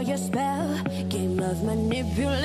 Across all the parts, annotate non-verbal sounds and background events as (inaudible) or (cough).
your spell. Game of manipulation.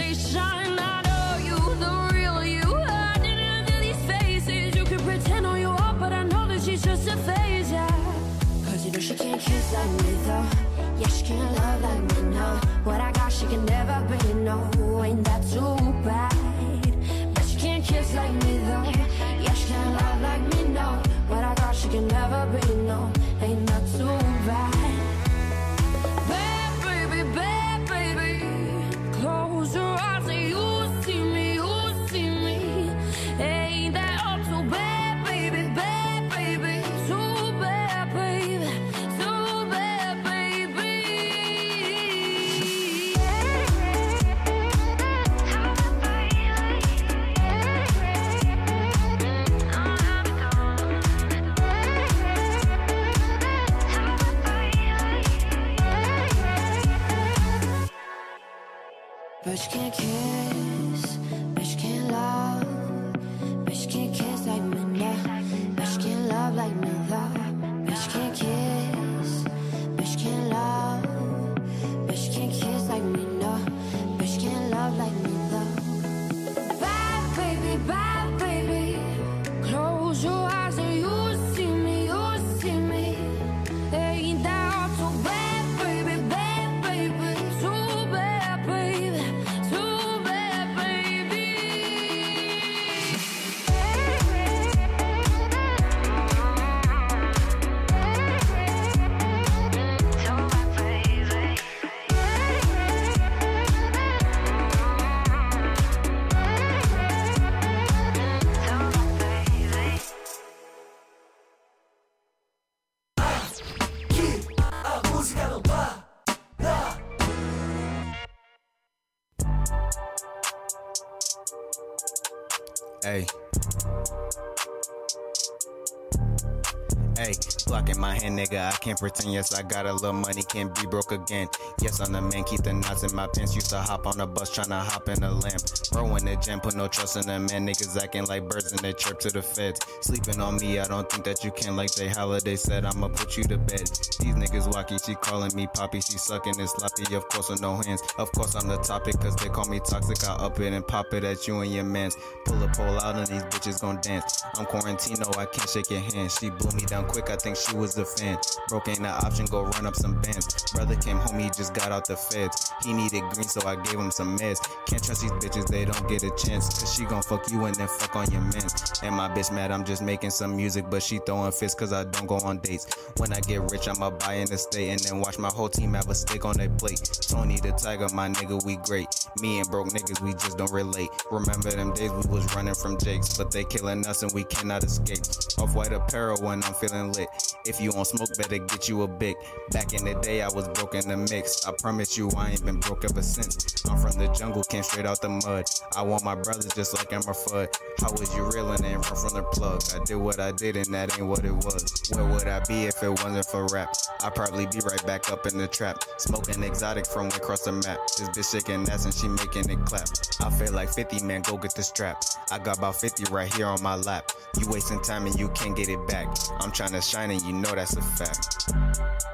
Nigga. I can't pretend. Yes, I got a little money, can't be broke again. Yes, I'm the man, keep the knots in my pants. Used to hop on a bus, tryna hop in a lamp. Bro in the gym, put no trust in them man. Niggas acting like birds in the chirp to the feds. Sleeping on me, I don't think that you can. Like they holiday said, I'ma put you to bed. These niggas wacky, she calling me poppy. She sucking and sloppy, of course, with no hands. Of course, I'm the topic, cause they call me toxic. I up it and pop it at you and your mans. Pull a pole out and these bitches gon' dance. I'm Quarantino, I can't shake your hand. She blew me down quick, I think she was a fan. Broke ain't an option, go run up some bands. Brother came home, he just got out the feds. He needed green, so I gave him some meds. Can't trust these bitches, they don't get a chance. Cause she gon' fuck you and then fuck on your man. And my bitch mad, I'm just making some music, but she throwing fists cause I don't go on dates. When I get rich, I'ma buy an estate and then watch my whole team have a steak on their plate. Tony the Tiger, my nigga, we great. Me and broke niggas, we just don't relate. Remember them days we was running from Jakes, but they killing us and we cannot escape. Off white apparel when I'm feeling lit. If you on smoke, better get you a big. Back in the day, I was broke in the mix. I promise you, I ain't been broke ever since. I'm from the jungle, came straight out the mud. I want my brothers just like I'm a fud. How was you real and run from the plug? I did what I did and that ain't what it was. Where would I be if it wasn't for rap? I'd probably be right back up in the trap. Smoking exotic from across the map. This bitch shaking ass and she making it clap. I feel like 50, man, go get the strap. I got about 50 right here on my lap. You wasting time and you can't get it back. I'm trying to shine and you know that's a fact.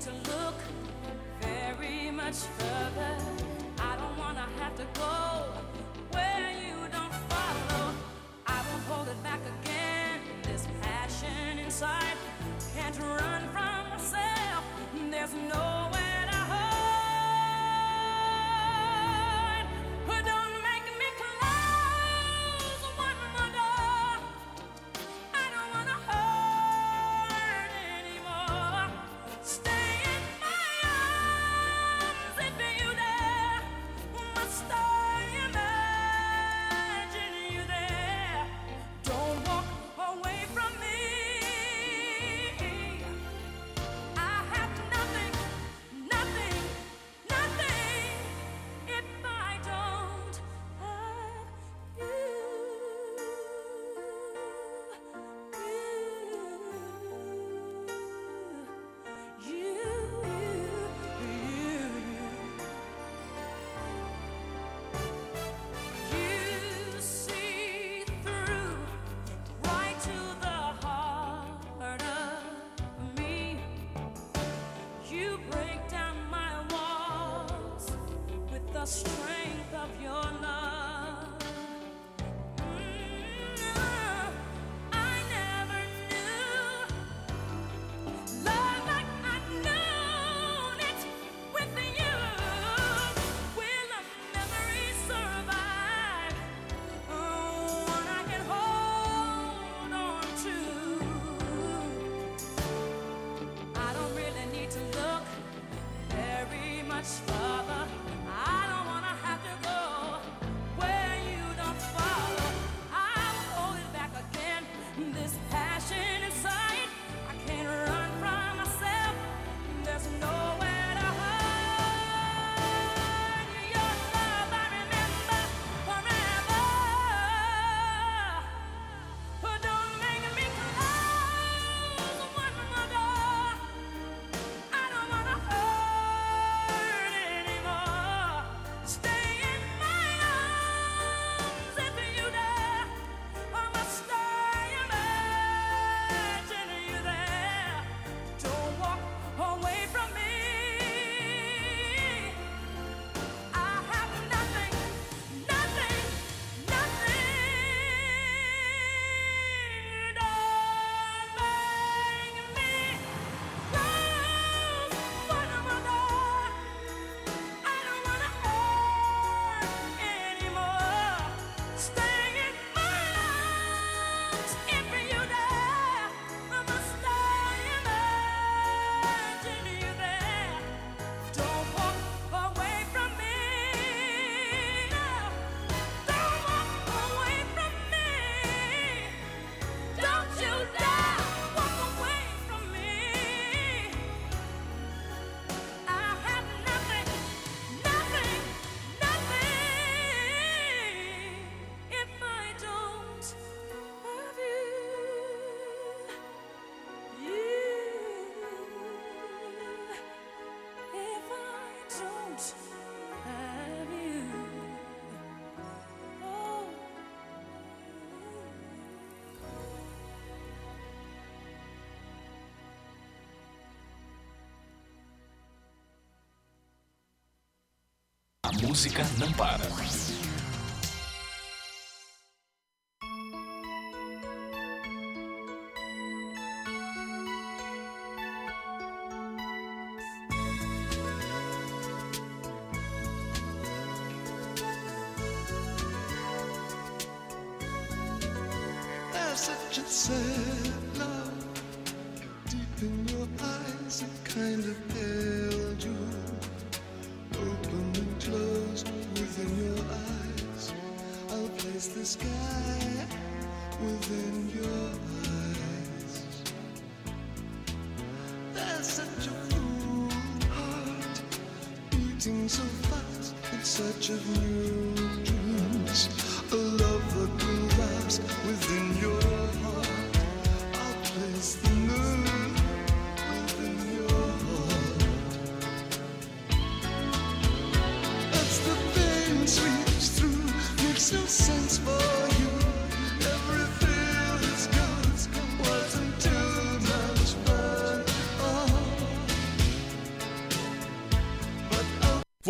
to look very much further. I don't wanna have to go where you don't follow. I won't hold it back again. This passion inside can't run from myself. There's no música não para.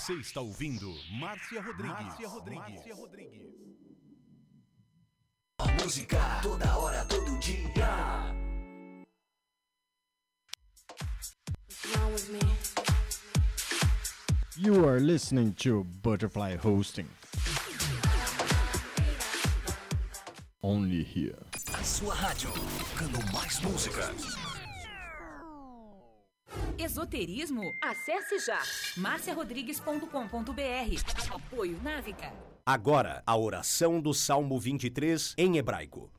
Você está ouvindo Márcia Rodrigues. Márcia Rodrigues. Márcia Rodrigues. Música toda hora, todo dia. You are listening to Butterfly Hosting. Only here. A sua rádio, tocando mais músicas esoterismo? Acesse já marciarodrigues.com.br. Apoio Návica. Agora, a oração do Salmo 23 em hebraico.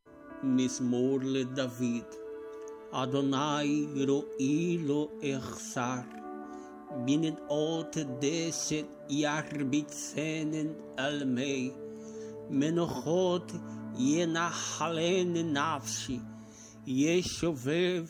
Mismorle David. Adonai roilo echsar. Binet ot deset yarbitzenen almei. Menochot yenachalen nafshi. Yeshovev.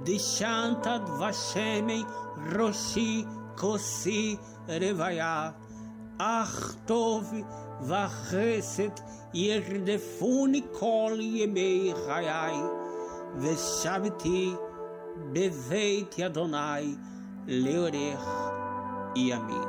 Dishantad Vashemen Roshi Kosi Revaya. Achtov Vacheset Yerdefuni Kol Yemei Chayai. Veshaviti Beveit Yadonai Leorech Yamin.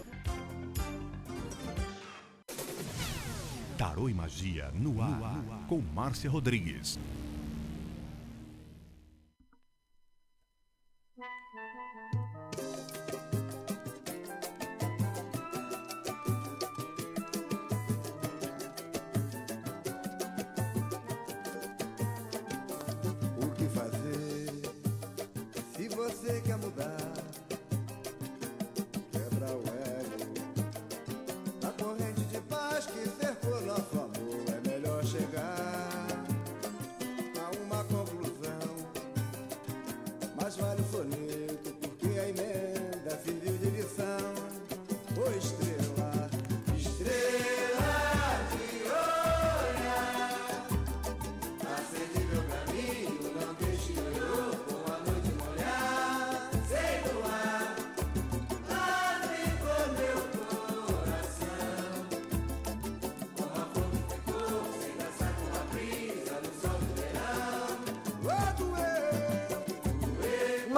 Tarô e Magia no ar, com Márcia Rodrigues.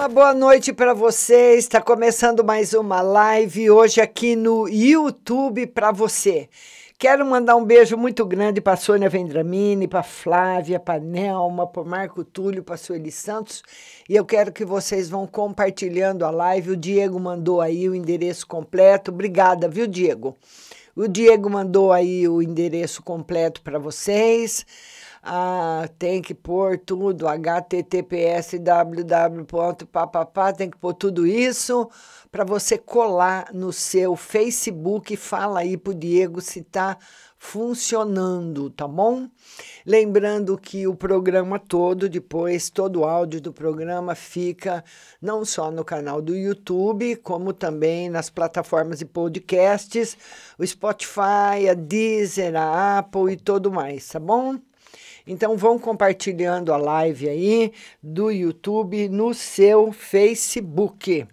Uma boa noite para você. Está começando mais uma live hoje aqui no YouTube para você. Quero mandar um beijo muito grande para Sônia Vendramini, para Flávia, para Nelma, para Marco Túlio, para Sueli Santos. E eu quero que vocês vão compartilhando a live. O Diego mandou aí o endereço completo. Obrigada, viu, Diego? O Diego mandou aí o endereço completo para vocês. Ah, tem que pôr tudo, https www.papapá, tem que pôr tudo isso para você colar no seu Facebook. Fala aí pro Diego se tá funcionando, tá bom? Lembrando que o programa todo, depois, todo o áudio do programa fica não só no canal do YouTube, como também nas plataformas de podcasts, o Spotify, a Deezer, a Apple e tudo mais, tá bom? Então vão compartilhando a live aí do YouTube no seu Facebook.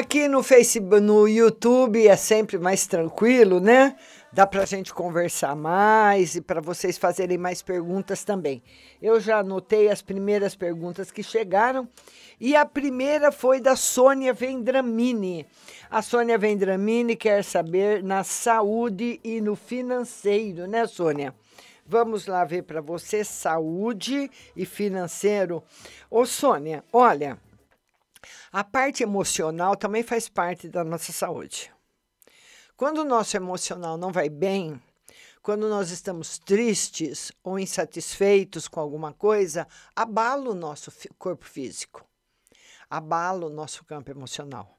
Aqui no Facebook, no YouTube é sempre mais tranquilo, né? Dá para a gente conversar mais e para vocês fazerem mais perguntas também. Eu já anotei as primeiras perguntas que chegaram e a primeira foi da Sônia Vendramini. A Sônia Vendramini quer saber na saúde e no financeiro, né, Sônia? Vamos lá ver para você saúde e financeiro. Ô, Sônia, olha, a parte emocional também faz parte da nossa saúde. Quando o nosso emocional não vai bem, quando nós estamos tristes ou insatisfeitos com alguma coisa, abala o nosso corpo físico, abala o nosso campo emocional.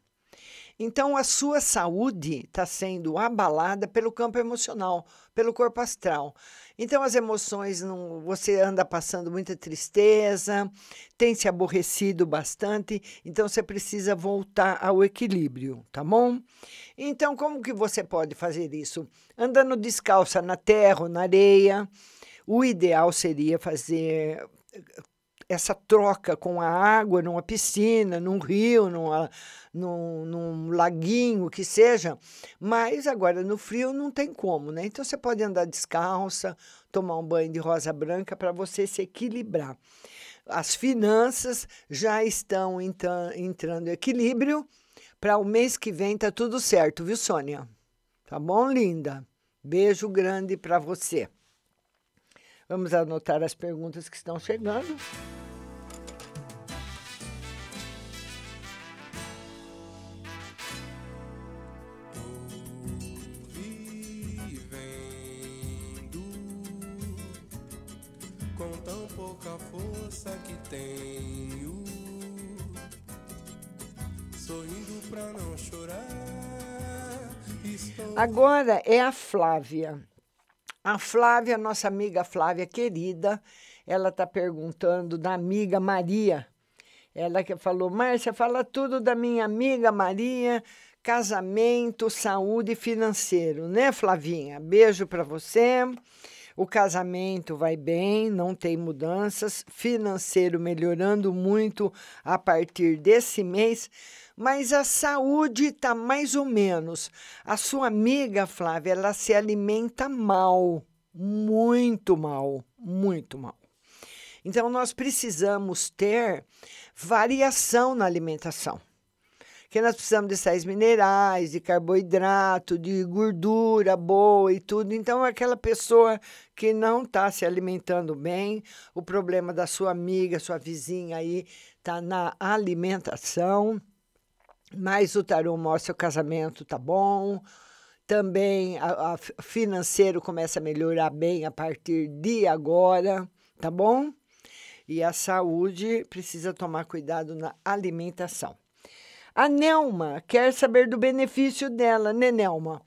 Então, a sua saúde está sendo abalada pelo campo emocional, pelo corpo astral. Então, as emoções, não, você anda passando muita tristeza, tem se aborrecido bastante, então você precisa voltar ao equilíbrio, tá bom? Então, como que você pode fazer isso? Andando descalça na terra ou na areia. O ideal seria fazer essa troca com a água numa piscina, num rio, numa, num, num laguinho, que seja. Mas agora no frio não tem como, né? Então você pode andar descalça, tomar um banho de rosa branca para você se equilibrar. As finanças já estão entrando em equilíbrio. Para o mês que vem tá tudo certo, viu, Sônia? Tá bom, linda? Beijo grande para você. Vamos anotar as perguntas que estão chegando. Pouca força que tenho, sorrindo pra não chorar. Estou... Agora é a Flávia. A Flávia, nossa amiga Flávia querida, ela está perguntando da amiga Maria. Ela que falou, Márcia, fala tudo da minha amiga Maria, casamento, saúde e financeiro, né, Flavinha? Beijo para você. O casamento vai bem, não tem mudanças, financeiro melhorando muito a partir desse mês, mas a saúde está mais ou menos. A sua amiga Flávia, ela se alimenta mal, muito mal, muito mal. Então, nós precisamos ter variação na alimentação que nós precisamos de sais minerais, de carboidrato, de gordura boa e tudo. Então, aquela pessoa que não está se alimentando bem, o problema da sua amiga, sua vizinha aí, está na alimentação. Mas o tarô mostra o casamento tá bom. Também a, a financeiro começa a melhorar bem a partir de agora, tá bom? E a saúde precisa tomar cuidado na alimentação. A Nelma quer saber do benefício dela, né, Nelma?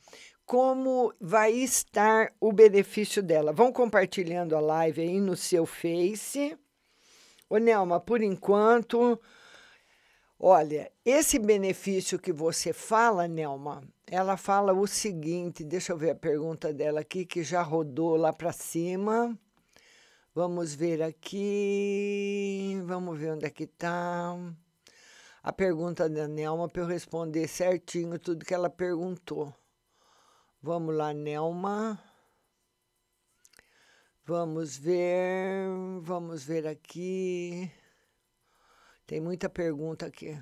Como vai estar o benefício dela? Vão compartilhando a live aí no seu Face. Ô, Nelma, por enquanto, olha, esse benefício que você fala, Nelma, ela fala o seguinte: deixa eu ver a pergunta dela aqui, que já rodou lá para cima. Vamos ver aqui. Vamos ver onde é que está a pergunta da Nelma para eu responder certinho tudo que ela perguntou. Vamos lá, Nelma. Vamos ver, vamos ver aqui. Tem muita pergunta aqui.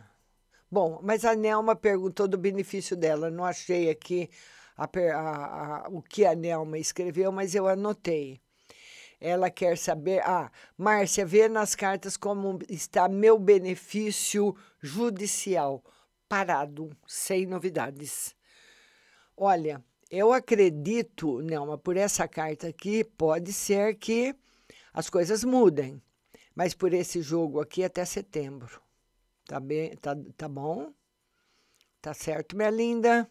Bom, mas a Nelma perguntou do benefício dela. Não achei aqui a, a, a, o que a Nelma escreveu, mas eu anotei. Ela quer saber. Ah, Márcia, vê nas cartas como está meu benefício judicial. Parado, sem novidades. Olha, eu acredito, Nelma, por essa carta aqui, pode ser que as coisas mudem. Mas por esse jogo aqui até setembro. Tá bem? Tá, tá bom? Tá certo, minha linda?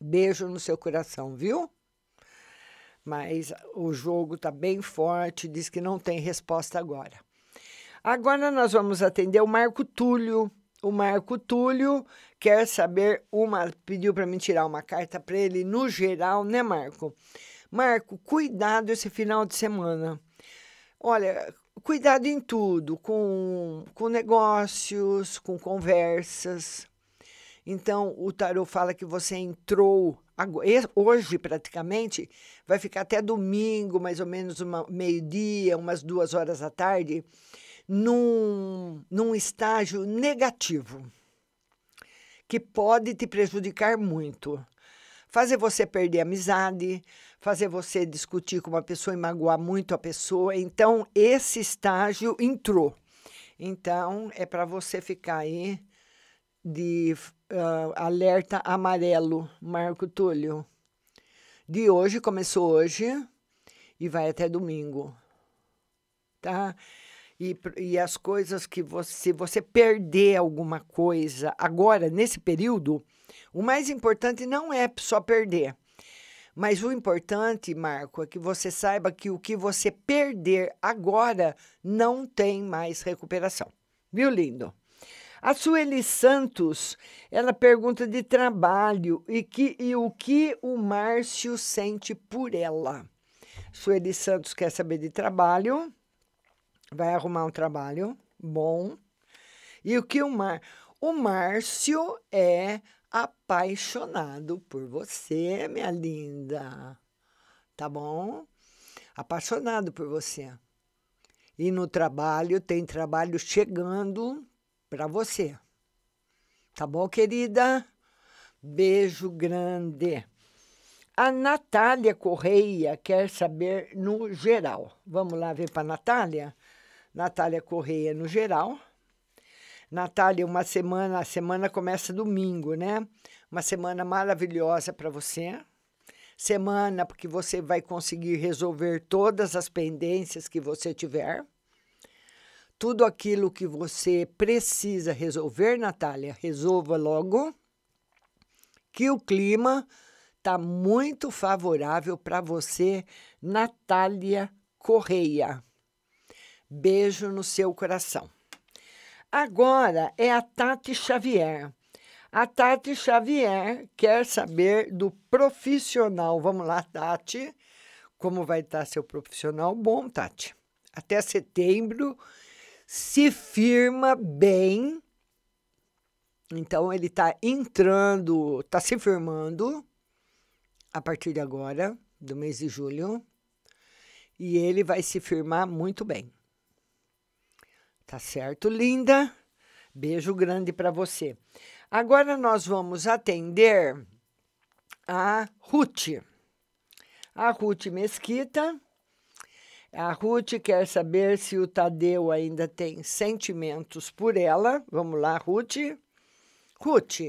Beijo no seu coração, viu? Mas o jogo está bem forte, diz que não tem resposta agora. Agora nós vamos atender o Marco Túlio. O Marco Túlio quer saber uma, pediu para mim tirar uma carta para ele no geral, né, Marco? Marco, cuidado esse final de semana. Olha, cuidado em tudo, com, com negócios, com conversas. Então, o tarot fala que você entrou hoje, praticamente, vai ficar até domingo, mais ou menos uma- meio-dia, umas duas horas da tarde, num, num estágio negativo, que pode te prejudicar muito. Fazer você perder amizade, fazer você discutir com uma pessoa e magoar muito a pessoa. Então, esse estágio entrou. Então, é para você ficar aí de ah, alerta amarelo, Marco Túlio. De hoje, começou hoje e vai até domingo. Tá? E, e as coisas que você, se você perder alguma coisa agora, nesse período, o mais importante não é só perder. Mas o importante, Marco, é que você saiba que o que você perder agora não tem mais recuperação. Viu, lindo? A Sueli Santos, ela pergunta de trabalho e, que, e o que o Márcio sente por ela. Sueli Santos quer saber de trabalho, vai arrumar um trabalho bom. E o que o Mar... O Márcio é apaixonado por você, minha linda. Tá bom? Apaixonado por você. E no trabalho, tem trabalho chegando para você. Tá bom, querida? Beijo grande. A Natália Correia quer saber no geral. Vamos lá ver para a Natália? Natália Correia no geral. Natália, uma semana, a semana começa domingo, né? Uma semana maravilhosa para você. Semana porque você vai conseguir resolver todas as pendências que você tiver. Tudo aquilo que você precisa resolver, Natália, resolva logo. Que o clima está muito favorável para você, Natália Correia. Beijo no seu coração. Agora é a Tati Xavier. A Tati Xavier quer saber do profissional. Vamos lá, Tati. Como vai estar seu profissional? Bom, Tati. Até setembro se firma bem. Então, ele está entrando, está se firmando a partir de agora, do mês de julho. E ele vai se firmar muito bem. Tá certo, linda? Beijo grande para você. Agora nós vamos atender a Ruth. A Ruth Mesquita. A Ruth quer saber se o Tadeu ainda tem sentimentos por ela. Vamos lá, Ruth. Ruth,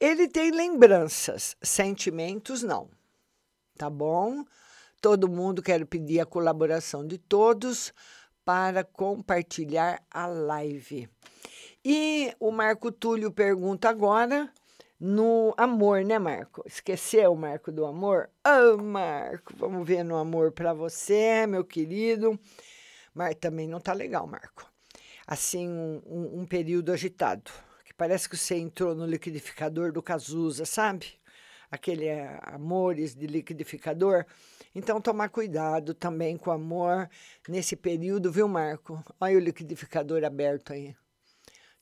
ele tem lembranças, sentimentos não. Tá bom? Todo mundo quer pedir a colaboração de todos para compartilhar a live. E o Marco Túlio pergunta agora no amor, né, Marco? Esqueceu, Marco, do amor? Ah, Marco, vamos ver no amor para você, meu querido. Mas também não tá legal, Marco. Assim, um, um, período agitado. Que parece que você entrou no liquidificador do Cazuza, sabe? Aquele é, amores de liquidificador. Então, tomar cuidado também com o amor nesse período, viu, Marco? Olha o liquidificador aberto aí.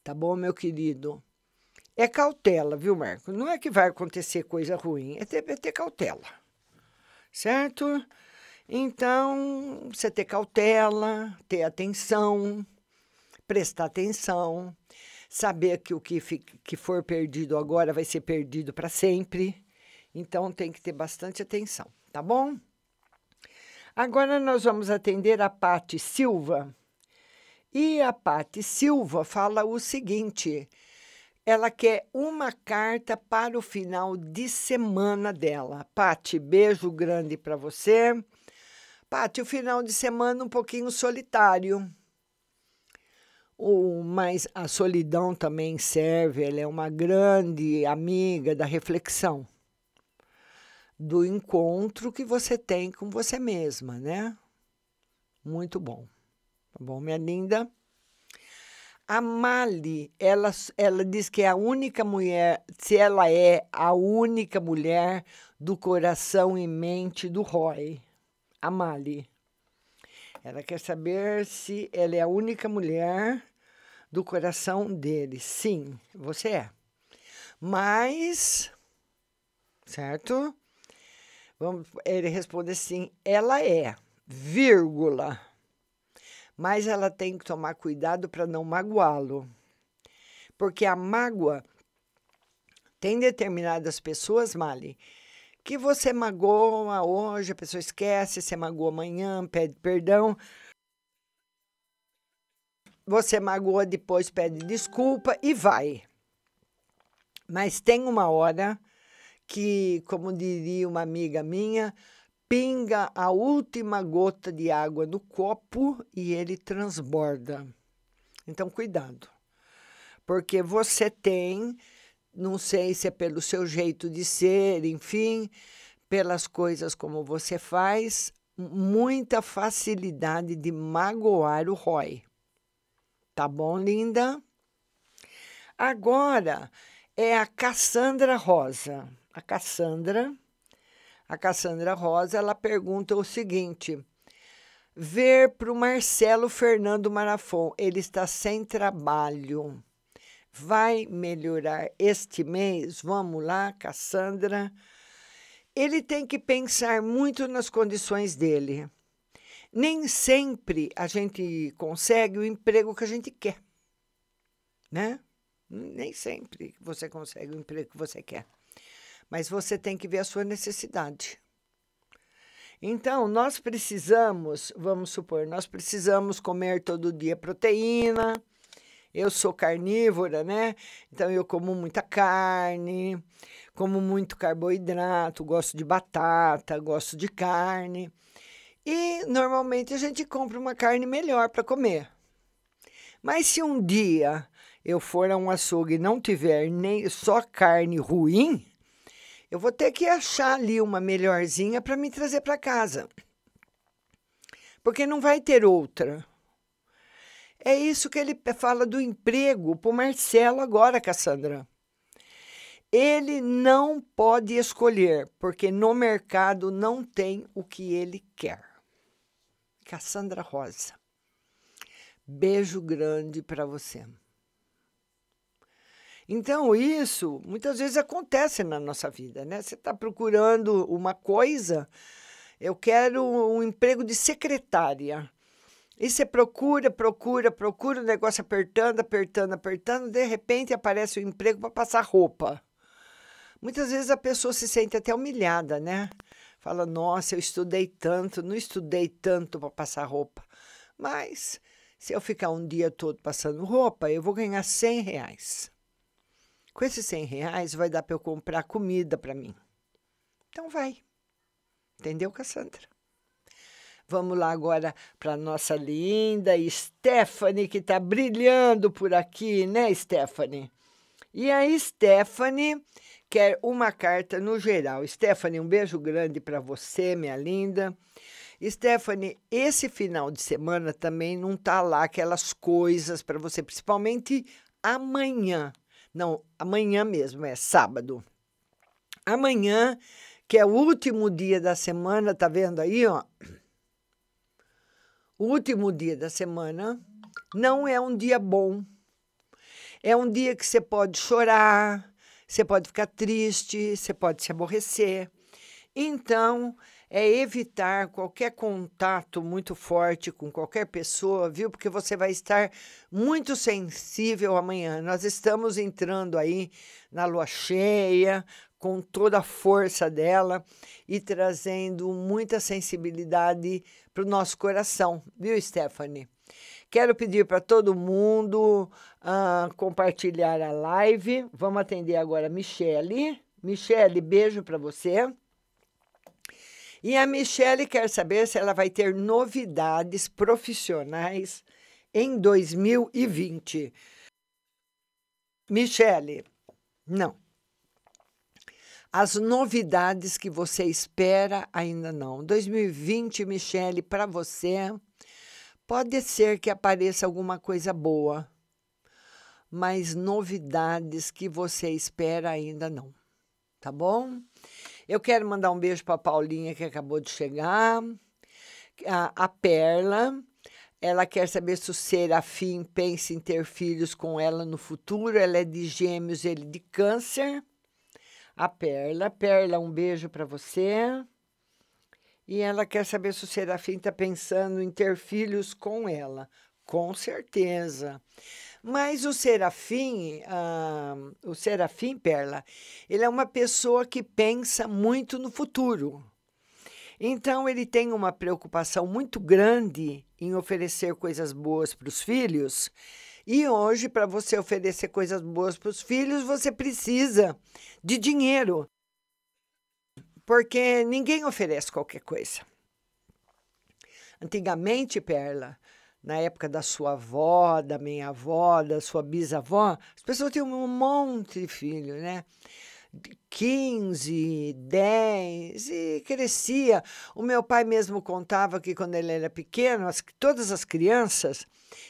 Tá bom, meu querido? É cautela, viu, Marco? Não é que vai acontecer coisa ruim, é ter, é ter cautela. Certo? Então, você ter cautela, ter atenção, prestar atenção, saber que o que, que for perdido agora vai ser perdido para sempre. Então, tem que ter bastante atenção, tá bom? Agora nós vamos atender a Pati Silva. E a Pati Silva fala o seguinte: ela quer uma carta para o final de semana dela. Pati, beijo grande para você. Pati, o final de semana um pouquinho solitário. Mas a solidão também serve, ela é uma grande amiga da reflexão. do encontro que você tem com você mesma, né? Muito bom. Tá bom, minha linda? A Mali, ela, ela diz que é a única mulher, se ela é a única mulher do coração e mente do Roy. A Mali. Ela quer saber se ela é a única mulher do coração dele. Sim, você é. Mas, certo? Vamos, ele responde assim: ela é, vírgula mas ela tem que tomar cuidado para não magoá-lo. Porque a mágoa tem determinadas pessoas, Mali, que você magoa hoje, a pessoa esquece, você magoa amanhã, pede perdão. Você magoa depois, pede desculpa e vai. Mas tem uma hora que, como diria uma amiga minha, pinga a última gota de água no copo e ele transborda. Então, cuidado, porque você tem, não sei se é pelo seu jeito de ser, enfim, pelas coisas como você faz, muita facilidade de magoar o Roy. Tá bom, linda? Agora é a Cassandra Rosa. A Cassandra a Cassandra Rosa, ela pergunta o seguinte: ver para o Marcelo Fernando Marafon, ele está sem trabalho. Vai melhorar este mês? Vamos lá, Cassandra. Ele tem que pensar muito nas condições dele. Nem sempre a gente consegue o emprego que a gente quer, né? Nem sempre você consegue o emprego que você quer mas você tem que ver a sua necessidade. Então, nós precisamos, vamos supor, nós precisamos comer todo dia proteína. Eu sou carnívora, né? Então, eu como muita carne, como muito carboidrato, gosto de batata, gosto de carne. E normalmente a gente compra uma carne melhor para comer. Mas se um dia eu for a um açougue e não tiver nem só carne ruim, eu vou ter que achar ali uma melhorzinha para me trazer para casa. Porque não vai ter outra. É isso que ele fala do emprego para o Marcelo agora, Cassandra. Ele não pode escolher, porque no mercado não tem o que ele quer. Cassandra Rosa. Beijo grande para você. Então, isso muitas vezes acontece na nossa vida, né? Você está procurando uma coisa, eu quero um emprego de secretária. E você procura, procura, procura, o negócio apertando, apertando, apertando, de repente aparece o um emprego para passar roupa. Muitas vezes a pessoa se sente até humilhada, né? Fala, nossa, eu estudei tanto, não estudei tanto para passar roupa. Mas se eu ficar um dia todo passando roupa, eu vou ganhar 100 reais. Com esses 100 reais vai dar para eu comprar comida para mim. Então vai. Entendeu, Cassandra? Vamos lá agora para nossa linda Stephanie, que está brilhando por aqui, né, Stephanie? E a Stephanie quer uma carta no geral. Stephanie, um beijo grande para você, minha linda. Stephanie, esse final de semana também não tá lá aquelas coisas para você, principalmente amanhã. Não, amanhã mesmo, é sábado. Amanhã, que é o último dia da semana, tá vendo aí, ó? O último dia da semana não é um dia bom. É um dia que você pode chorar, você pode ficar triste, você pode se aborrecer. Então, é evitar qualquer contato muito forte com qualquer pessoa, viu? Porque você vai estar muito sensível amanhã. Nós estamos entrando aí na lua cheia, com toda a força dela e trazendo muita sensibilidade para o nosso coração, viu, Stephanie? Quero pedir para todo mundo uh, compartilhar a live. Vamos atender agora a Michele. Michele, beijo para você. E a Michelle quer saber se ela vai ter novidades profissionais em 2020. Michele, não. As novidades que você espera ainda não. 2020, Michele, para você, pode ser que apareça alguma coisa boa, mas novidades que você espera ainda não. Tá bom? Eu quero mandar um beijo para Paulinha que acabou de chegar. A, a Perla, ela quer saber se o Serafim pensa em ter filhos com ela no futuro. Ela é de Gêmeos, ele de Câncer. A Perla, Perla, um beijo para você. E ela quer saber se o Serafim está pensando em ter filhos com ela. Com certeza. Mas o Serafim, ah, o Serafim Perla, ele é uma pessoa que pensa muito no futuro. Então, ele tem uma preocupação muito grande em oferecer coisas boas para os filhos. E hoje, para você oferecer coisas boas para os filhos, você precisa de dinheiro. Porque ninguém oferece qualquer coisa. Antigamente, Perla, na época da sua avó, da minha avó, da sua bisavó, as pessoas tinham um monte de filhos, né? 15, 10 e crescia. O meu pai mesmo contava que quando ele era pequeno, as, todas as crianças,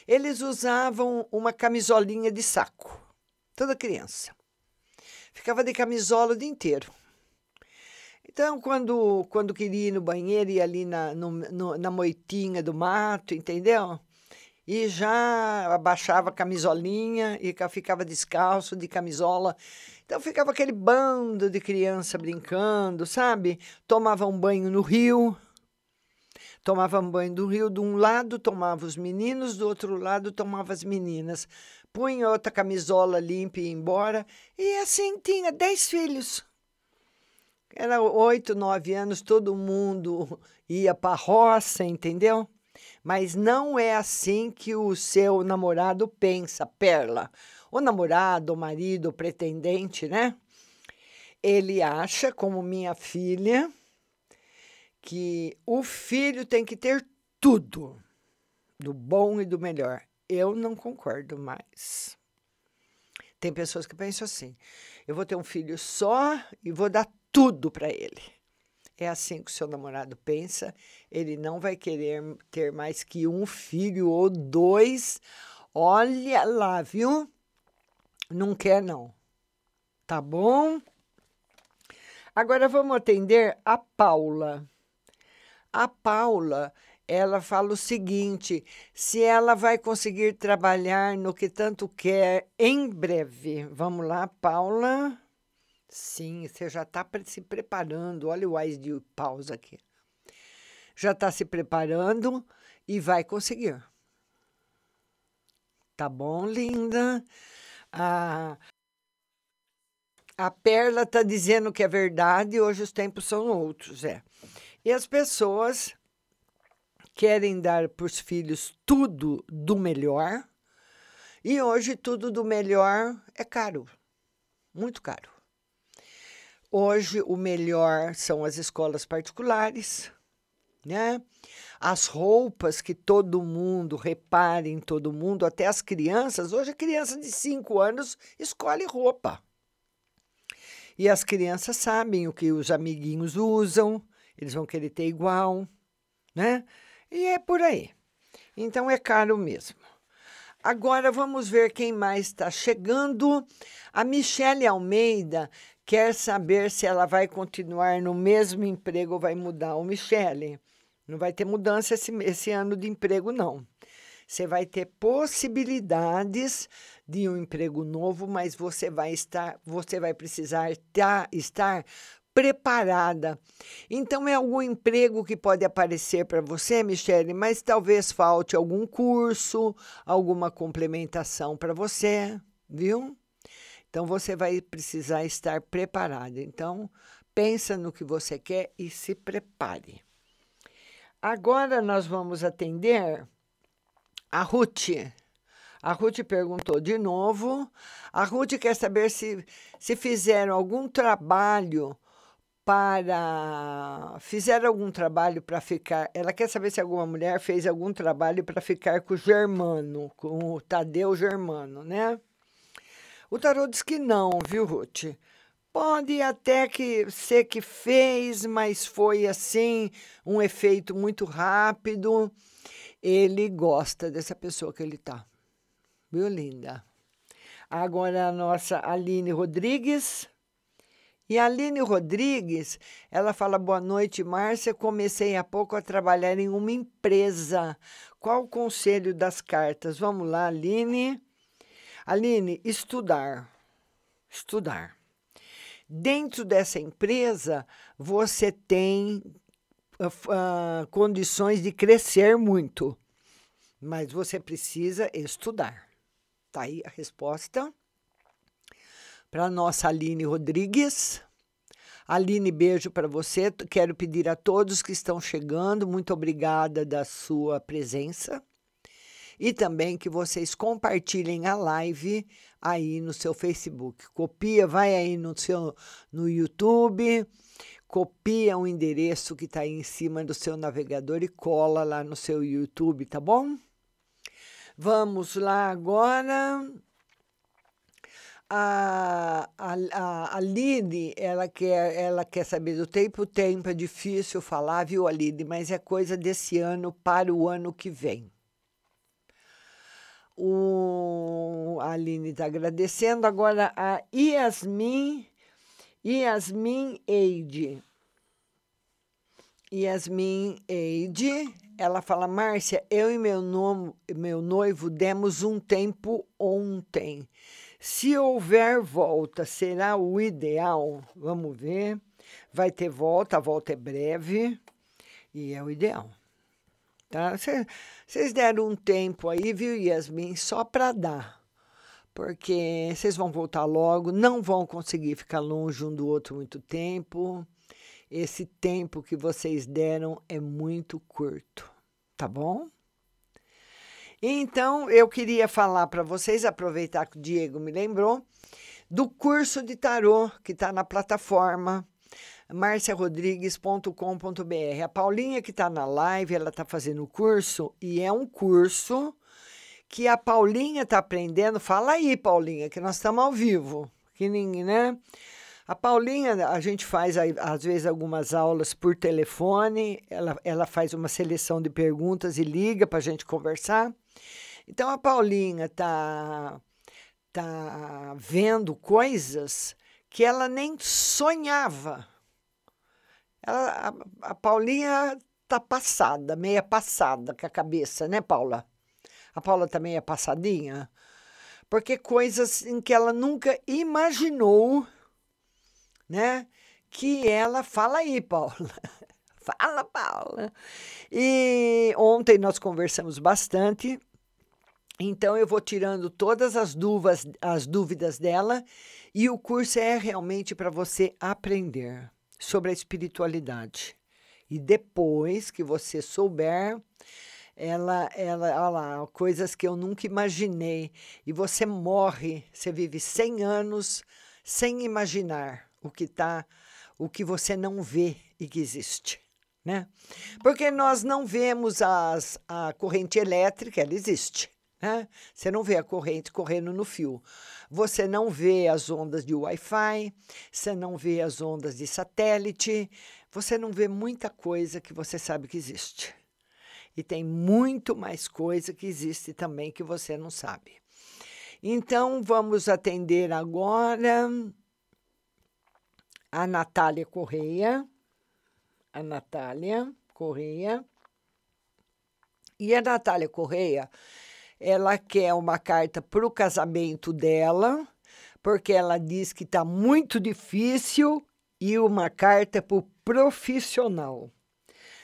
eles usavam uma camisolinha de saco. Toda criança. Ficava de camisola o dia inteiro. Então, quando, quando queria ir no banheiro, ia ali na, no, no, na moitinha do mato, entendeu? E já abaixava a camisolinha e ficava descalço de camisola. Então ficava aquele bando de criança brincando, sabe? Tomava um banho no rio. Tomava um banho do rio, de um lado tomava os meninos, do outro lado tomava as meninas. Punha outra camisola limpa e ia embora. E assim tinha dez filhos. Era oito, nove anos, todo mundo ia para a roça, entendeu? Mas não é assim que o seu namorado pensa, Perla. O namorado, o marido, o pretendente, né? Ele acha, como minha filha, que o filho tem que ter tudo, do bom e do melhor. Eu não concordo mais. Tem pessoas que pensam assim: eu vou ter um filho só e vou dar tudo para ele. É assim que o seu namorado pensa. Ele não vai querer ter mais que um filho ou dois. Olha lá, viu? Não quer, não. Tá bom? Agora vamos atender a Paula. A Paula, ela fala o seguinte: se ela vai conseguir trabalhar no que tanto quer em breve. Vamos lá, Paula. Sim, você já está se preparando. Olha o Ais de pausa aqui. Já está se preparando e vai conseguir. Tá bom, linda? A, a Perla está dizendo que é verdade, hoje os tempos são outros, é. E as pessoas querem dar para os filhos tudo do melhor, e hoje tudo do melhor é caro, muito caro. Hoje, o melhor são as escolas particulares, né? As roupas que todo mundo, reparem todo mundo, até as crianças. Hoje, a criança de 5 anos escolhe roupa. E as crianças sabem o que os amiguinhos usam, eles vão querer ter igual, né? E é por aí. Então, é caro mesmo. Agora vamos ver quem mais está chegando. A Michele Almeida quer saber se ela vai continuar no mesmo emprego ou vai mudar. O Michele, não vai ter mudança esse, esse ano de emprego, não. Você vai ter possibilidades de um emprego novo, mas você vai estar, você vai precisar tá, estar preparada. Então é algum emprego que pode aparecer para você, Michele, mas talvez falte algum curso, alguma complementação para você, viu? Então você vai precisar estar preparado. Então pensa no que você quer e se prepare. Agora nós vamos atender a Ruth. A Ruth perguntou de novo. A Ruth quer saber se, se fizeram algum trabalho para. Fizeram algum trabalho para ficar. Ela quer saber se alguma mulher fez algum trabalho para ficar com o Germano, com o Tadeu Germano, né? O tarô diz que não, viu, Ruth? Pode até que ser que fez, mas foi assim, um efeito muito rápido. Ele gosta dessa pessoa que ele tá. Viu, linda? Agora a nossa Aline Rodrigues. E a Aline Rodrigues, ela fala: Boa noite, Márcia. Comecei há pouco a trabalhar em uma empresa. Qual o conselho das cartas? Vamos lá, Aline. Aline, estudar. Estudar. Dentro dessa empresa, você tem uh, condições de crescer muito, mas você precisa estudar. Tá aí a resposta para nossa Aline Rodrigues. Aline, beijo para você. Quero pedir a todos que estão chegando, muito obrigada da sua presença. E também que vocês compartilhem a live aí no seu Facebook. Copia, vai aí no seu no YouTube, copia o endereço que está aí em cima do seu navegador e cola lá no seu YouTube, tá bom? Vamos lá agora. A, a, a Aline, ela quer, ela quer saber do tempo. O tempo é difícil falar, viu, Aline? Mas é coisa desse ano para o ano que vem. O, a Aline está agradecendo. Agora a Yasmin, Yasmin Eide. Yasmin Eide, ela fala, Márcia, eu e meu, nome, meu noivo demos um tempo ontem. Se houver volta, será o ideal? Vamos ver. Vai ter volta, a volta é breve e é o ideal. Tá? Vocês deram um tempo aí, viu, Yasmin, só para dar. Porque vocês vão voltar logo, não vão conseguir ficar longe um do outro muito tempo. Esse tempo que vocês deram é muito curto, tá bom? Então, eu queria falar para vocês, aproveitar que o Diego me lembrou, do curso de tarô que está na plataforma marciarodrigues.com.br. A Paulinha que está na live, ela está fazendo o curso e é um curso que a Paulinha está aprendendo. Fala aí, Paulinha, que nós estamos ao vivo. Que ninguém, né? A Paulinha, a gente faz às vezes algumas aulas por telefone, ela, ela faz uma seleção de perguntas e liga para a gente conversar. Então a Paulinha tá tá vendo coisas que ela nem sonhava. Ela, a, a Paulinha tá passada, meia passada com a cabeça, né, Paula? A Paula tá meia passadinha, porque coisas em que ela nunca imaginou, né? Que ela fala aí, Paula. (laughs) Fala, Paula. E ontem nós conversamos bastante então eu vou tirando todas as dúvidas, as dúvidas dela e o curso é realmente para você aprender sobre a espiritualidade. E depois que você souber, ela, ela, olha lá, coisas que eu nunca imaginei. E você morre, você vive 100 anos sem imaginar o que tá, o que você não vê e que existe. Né? Porque nós não vemos as, a corrente elétrica, ela existe. Né? Você não vê a corrente correndo no fio. Você não vê as ondas de Wi-Fi, você não vê as ondas de satélite, você não vê muita coisa que você sabe que existe. E tem muito mais coisa que existe também que você não sabe. Então, vamos atender agora a Natália Correia. A Natália Correia. E a Natália Correia ela quer uma carta para o casamento dela, porque ela diz que está muito difícil, e uma carta para o profissional.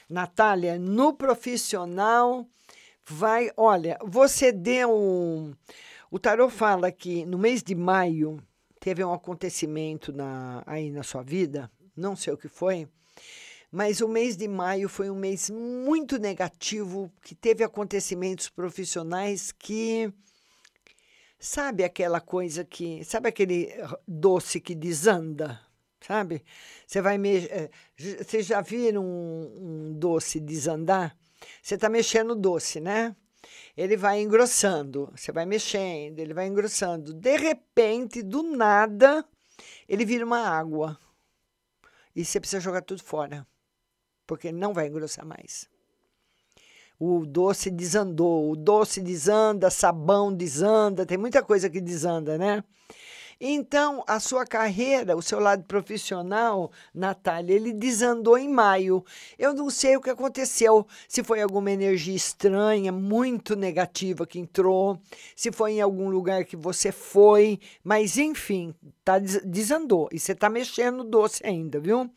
Natália, no profissional, vai. Olha, você deu. Um, o tarot fala que no mês de maio teve um acontecimento na, aí na sua vida, não sei o que foi, mas o mês de maio foi um mês muito negativo, que teve acontecimentos profissionais que. Sabe aquela coisa que. Sabe aquele doce que desanda? Sabe? Você vai me... Eh, Vocês já viram um, um doce desandar? Você está mexendo o doce, né? Ele vai engrossando, você vai mexendo, ele vai engrossando. De repente, do nada, ele vira uma água. E você precisa jogar tudo fora, porque não vai engrossar mais. O doce desandou, o doce desanda, sabão desanda, tem muita coisa que desanda, né? Então, a sua carreira, o seu lado profissional, Natália, ele desandou em maio. Eu não sei o que aconteceu, se foi alguma energia estranha, muito negativa que entrou, se foi em algum lugar que você foi, mas enfim, tá, desandou. E você está mexendo doce ainda, viu?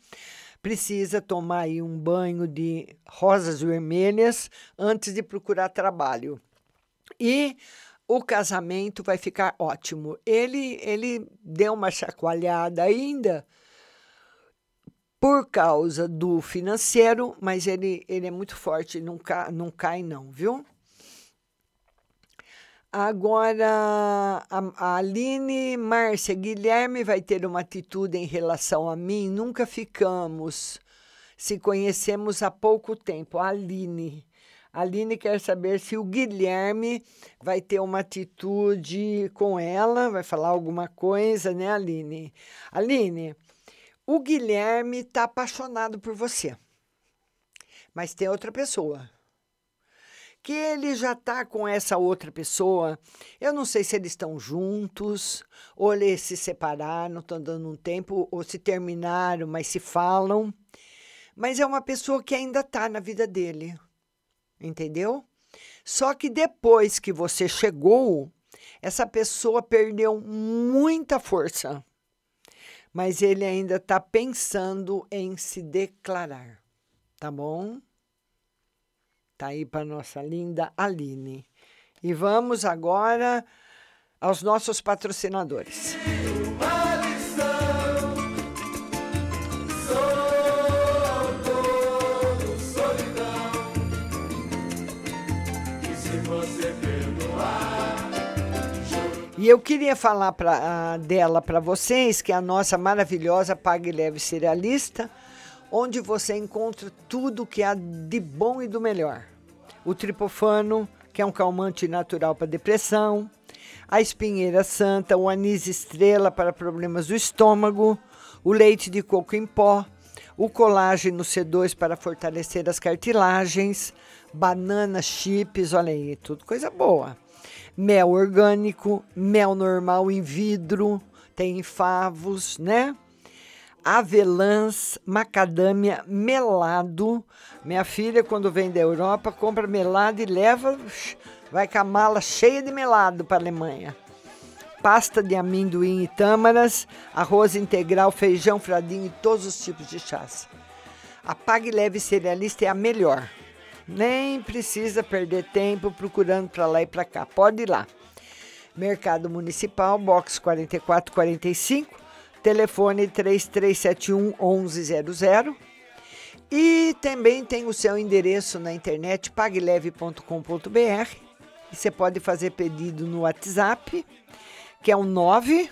Precisa tomar aí um banho de rosas vermelhas antes de procurar trabalho. E o casamento vai ficar ótimo. Ele, ele deu uma chacoalhada ainda por causa do financeiro, mas ele, ele é muito forte, não, ca, não cai não, viu? Agora, a, a Aline, Márcia, Guilherme vai ter uma atitude em relação a mim. Nunca ficamos, se conhecemos há pouco tempo. Aline, Aline quer saber se o Guilherme vai ter uma atitude com ela, vai falar alguma coisa, né, Aline? Aline, o Guilherme está apaixonado por você, mas tem outra pessoa. Que ele já está com essa outra pessoa. Eu não sei se eles estão juntos, ou eles se separaram, estão dando um tempo, ou se terminaram, mas se falam. Mas é uma pessoa que ainda está na vida dele entendeu? Só que depois que você chegou, essa pessoa perdeu muita força, mas ele ainda está pensando em se declarar, tá bom? Tá aí para nossa linda Aline. E vamos agora aos nossos patrocinadores. E eu queria falar pra, uh, dela para vocês, que é a nossa maravilhosa Pague Leve Cerealista, onde você encontra tudo que há de bom e do melhor. O tripofano, que é um calmante natural para depressão, a espinheira santa, o anis estrela para problemas do estômago, o leite de coco em pó, o colágeno C2 para fortalecer as cartilagens, banana chips, olha aí, tudo coisa boa. Mel orgânico, mel normal em vidro, tem favos, né? Avelãs, macadâmia, melado. Minha filha, quando vem da Europa, compra melado e leva, vai com a mala cheia de melado para a Alemanha. Pasta de amendoim e tâmaras, arroz integral, feijão, fradinho e todos os tipos de chás. A Pague Leve Cerealista é a melhor. Nem precisa perder tempo procurando para lá e para cá. Pode ir lá. Mercado Municipal, box 4445, telefone 3371 1100. E também tem o seu endereço na internet pagleve.com.br. E você pode fazer pedido no WhatsApp, que é o 9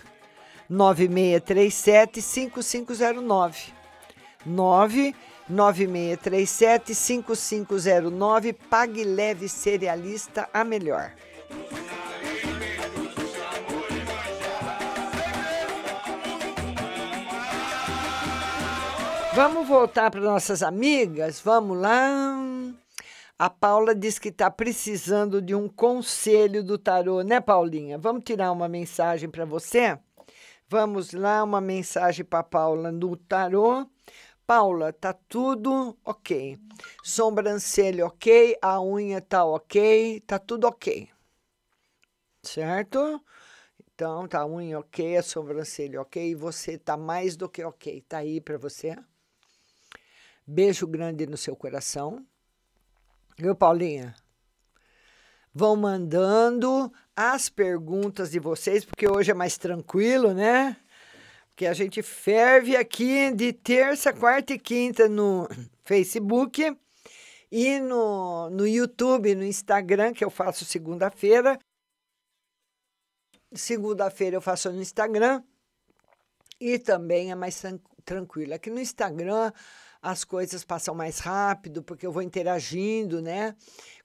9637 5509. 9 9637-5509. Pague Leve Cerealista, a melhor. Vamos voltar para nossas amigas? Vamos lá. A Paula diz que está precisando de um conselho do tarô, né, Paulinha? Vamos tirar uma mensagem para você? Vamos lá, uma mensagem para Paula no tarô. Paula, tá tudo ok. Sobrancelha ok, a unha tá ok, tá tudo ok. Certo? Então, tá a unha ok, a sobrancelha ok, e você tá mais do que ok. Tá aí para você. Beijo grande no seu coração. Viu, Paulinha? Vão mandando as perguntas de vocês, porque hoje é mais tranquilo, né? que a gente ferve aqui de terça, quarta e quinta no Facebook e no, no YouTube, no Instagram, que eu faço segunda-feira. Segunda-feira eu faço no Instagram e também é mais tranquilo. Aqui no Instagram as coisas passam mais rápido, porque eu vou interagindo, né?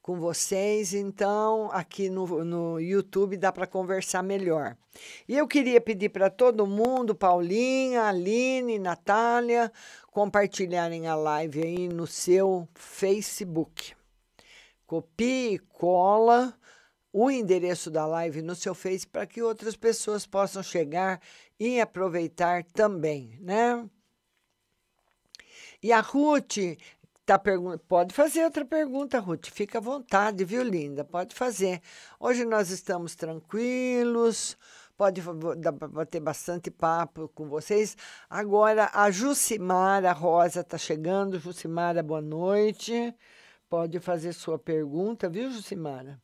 Com vocês, então aqui no, no YouTube dá para conversar melhor. E eu queria pedir para todo mundo, Paulinha, Aline, Natália, compartilharem a live aí no seu Facebook. Copie e cola o endereço da live no seu Face para que outras pessoas possam chegar e aproveitar também, né? E a Ruth tá perguntando, pode fazer outra pergunta, Ruth, fica à vontade, viu, linda? Pode fazer. Hoje nós estamos tranquilos, pode dar para ter bastante papo com vocês. Agora, a Jucimara Rosa está chegando. Jucimara, boa noite. Pode fazer sua pergunta, viu, Jucimara?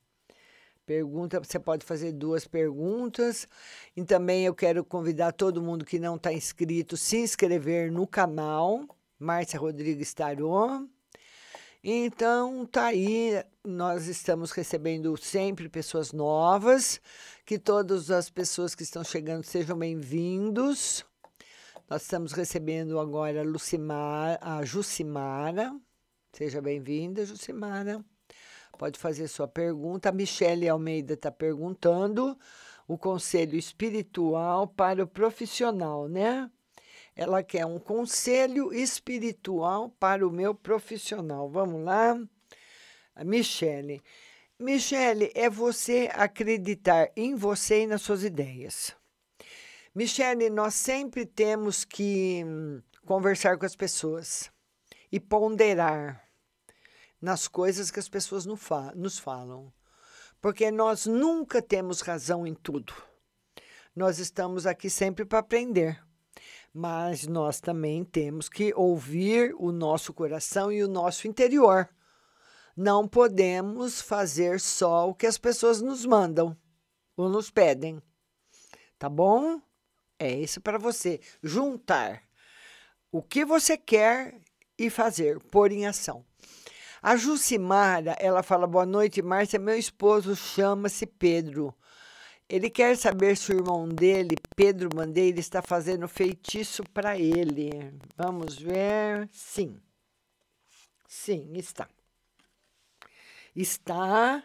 Pergunta, você pode fazer duas perguntas. E também eu quero convidar todo mundo que não está inscrito se inscrever no canal Márcia Rodrigues Tarô. Então, tá aí, nós estamos recebendo sempre pessoas novas, que todas as pessoas que estão chegando sejam bem-vindos. Nós estamos recebendo agora a, Lucimar, a Jucimara. Seja bem-vinda, Jucimara. Pode fazer sua pergunta. A Michele Almeida está perguntando o conselho espiritual para o profissional, né? Ela quer um conselho espiritual para o meu profissional. Vamos lá? A Michele. Michele, é você acreditar em você e nas suas ideias. Michele, nós sempre temos que hum, conversar com as pessoas e ponderar nas coisas que as pessoas nos falam. Porque nós nunca temos razão em tudo. Nós estamos aqui sempre para aprender mas nós também temos que ouvir o nosso coração e o nosso interior. Não podemos fazer só o que as pessoas nos mandam ou nos pedem. Tá bom? É isso para você. Juntar o que você quer e fazer, pôr em ação. A Jucimara, ela fala: Boa noite, Márcia. Meu esposo chama-se Pedro. Ele quer saber se o irmão dele, Pedro Bandeira, está fazendo feitiço para ele. Vamos ver. Sim. Sim, está. Está.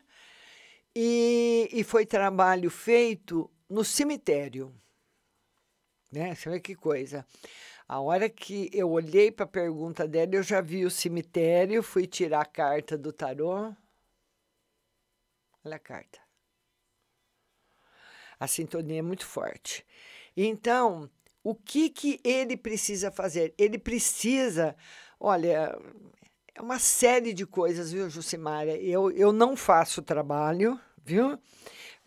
E, e foi trabalho feito no cemitério. Né? Você vê que coisa. A hora que eu olhei para a pergunta dela, eu já vi o cemitério, fui tirar a carta do tarô. Olha a carta a sintonia é muito forte. Então, o que, que ele precisa fazer? Ele precisa, olha, é uma série de coisas, viu, Jucimara? Eu, eu não faço trabalho, viu?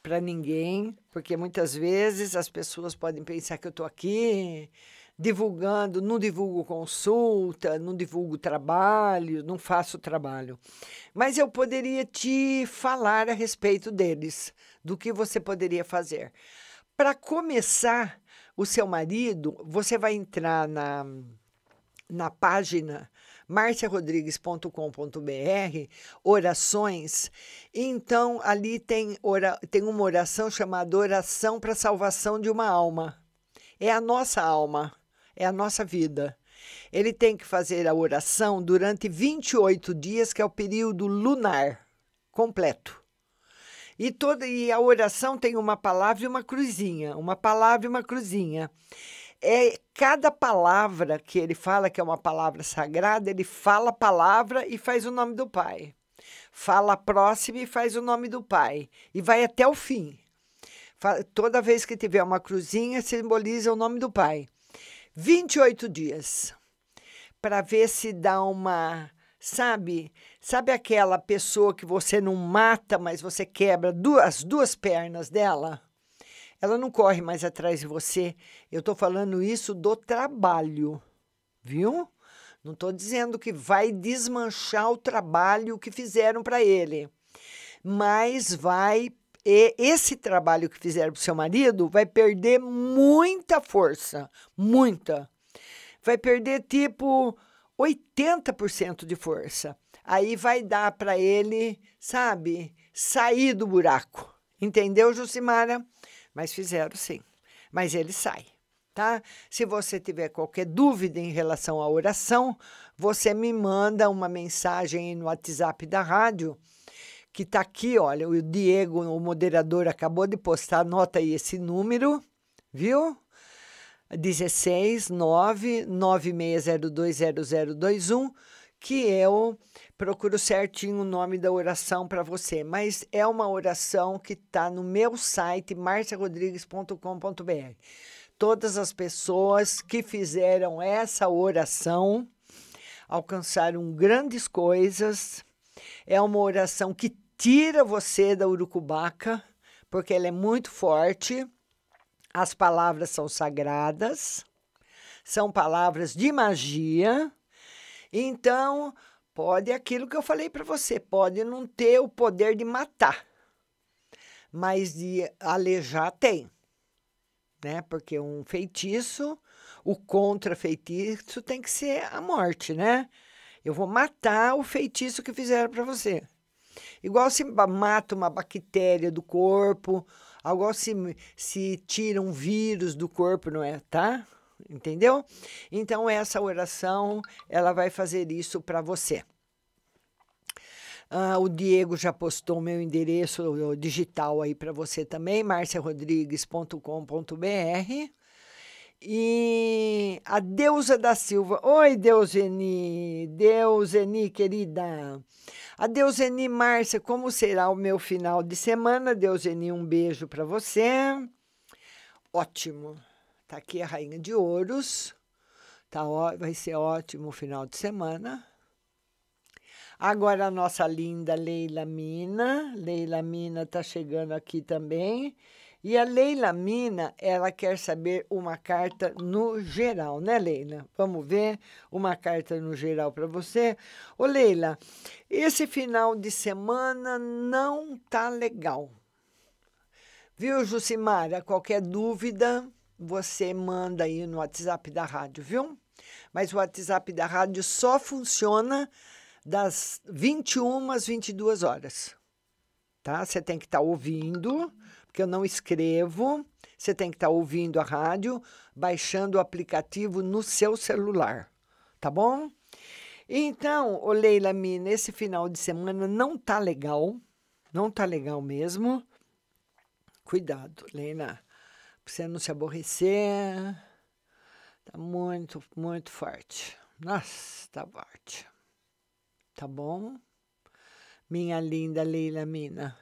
Para ninguém, porque muitas vezes as pessoas podem pensar que eu estou aqui divulgando, não divulgo consulta, não divulgo trabalho, não faço trabalho. Mas eu poderia te falar a respeito deles, do que você poderia fazer. Para começar, o seu marido, você vai entrar na, na página marciarodrigues.com.br, orações. Então, ali tem, ora, tem uma oração chamada Oração para a Salvação de uma Alma. É a nossa alma é a nossa vida. Ele tem que fazer a oração durante 28 dias, que é o período lunar completo. E toda e a oração tem uma palavra e uma cruzinha, uma palavra e uma cruzinha. É cada palavra que ele fala que é uma palavra sagrada, ele fala a palavra e faz o nome do Pai. Fala a próxima e faz o nome do Pai e vai até o fim. Toda vez que tiver uma cruzinha, simboliza o nome do Pai. 28 dias para ver se dá uma, sabe? Sabe aquela pessoa que você não mata, mas você quebra duas, as duas pernas dela? Ela não corre mais atrás de você. Eu estou falando isso do trabalho, viu? Não estou dizendo que vai desmanchar o trabalho que fizeram para ele, mas vai esse trabalho que fizeram para seu marido vai perder muita força, muita. Vai perder tipo 80% de força. Aí vai dar para ele, sabe, sair do buraco. Entendeu, Jucimara? Mas fizeram sim. Mas ele sai. tá? Se você tiver qualquer dúvida em relação à oração, você me manda uma mensagem no WhatsApp da rádio, que tá aqui, olha, o Diego, o moderador, acabou de postar, anota aí esse número, viu? 16 9 96020021, que eu procuro certinho o nome da oração para você, mas é uma oração que está no meu site marciarodrigues.com.br. Todas as pessoas que fizeram essa oração alcançaram grandes coisas. É uma oração que tira você da urucubaca, porque ela é muito forte. As palavras são sagradas, são palavras de magia. Então, pode aquilo que eu falei para você, pode não ter o poder de matar, mas de alejar tem. Né? Porque um feitiço, o contra-feitiço tem que ser a morte, né? Eu vou matar o feitiço que fizeram para você. Igual se mata uma bactéria do corpo, igual se, se tira um vírus do corpo, não é? Tá? Entendeu? Então, essa oração, ela vai fazer isso para você. Ah, o Diego já postou meu endereço digital aí para você também, marciarodrigues.com.br. E a Deusa da Silva. Oi, Deuseni, Deuseni, querida. A Deuseni Márcia, como será o meu final de semana? Deuseni, um beijo para você. Ótimo. Tá aqui a Rainha de Ouros. Tá, ó, vai ser ótimo final de semana. Agora a nossa linda Leila Mina. Leila Mina tá chegando aqui também. E a Leila Mina, ela quer saber uma carta no geral, né, Leila? Vamos ver uma carta no geral para você. Ô, Leila, esse final de semana não tá legal. Viu, Jucimara? Qualquer dúvida, você manda aí no WhatsApp da rádio, viu? Mas o WhatsApp da rádio só funciona das 21 às 22 horas. Tá? Você tem que estar tá ouvindo porque eu não escrevo. Você tem que estar tá ouvindo a rádio, baixando o aplicativo no seu celular, tá bom? Então, ô Leila Mina, esse final de semana não tá legal, não tá legal mesmo. Cuidado, Leila, pra você não se aborrecer. Tá muito, muito forte. Nossa, tá forte. Tá bom? Minha linda Leila Mina.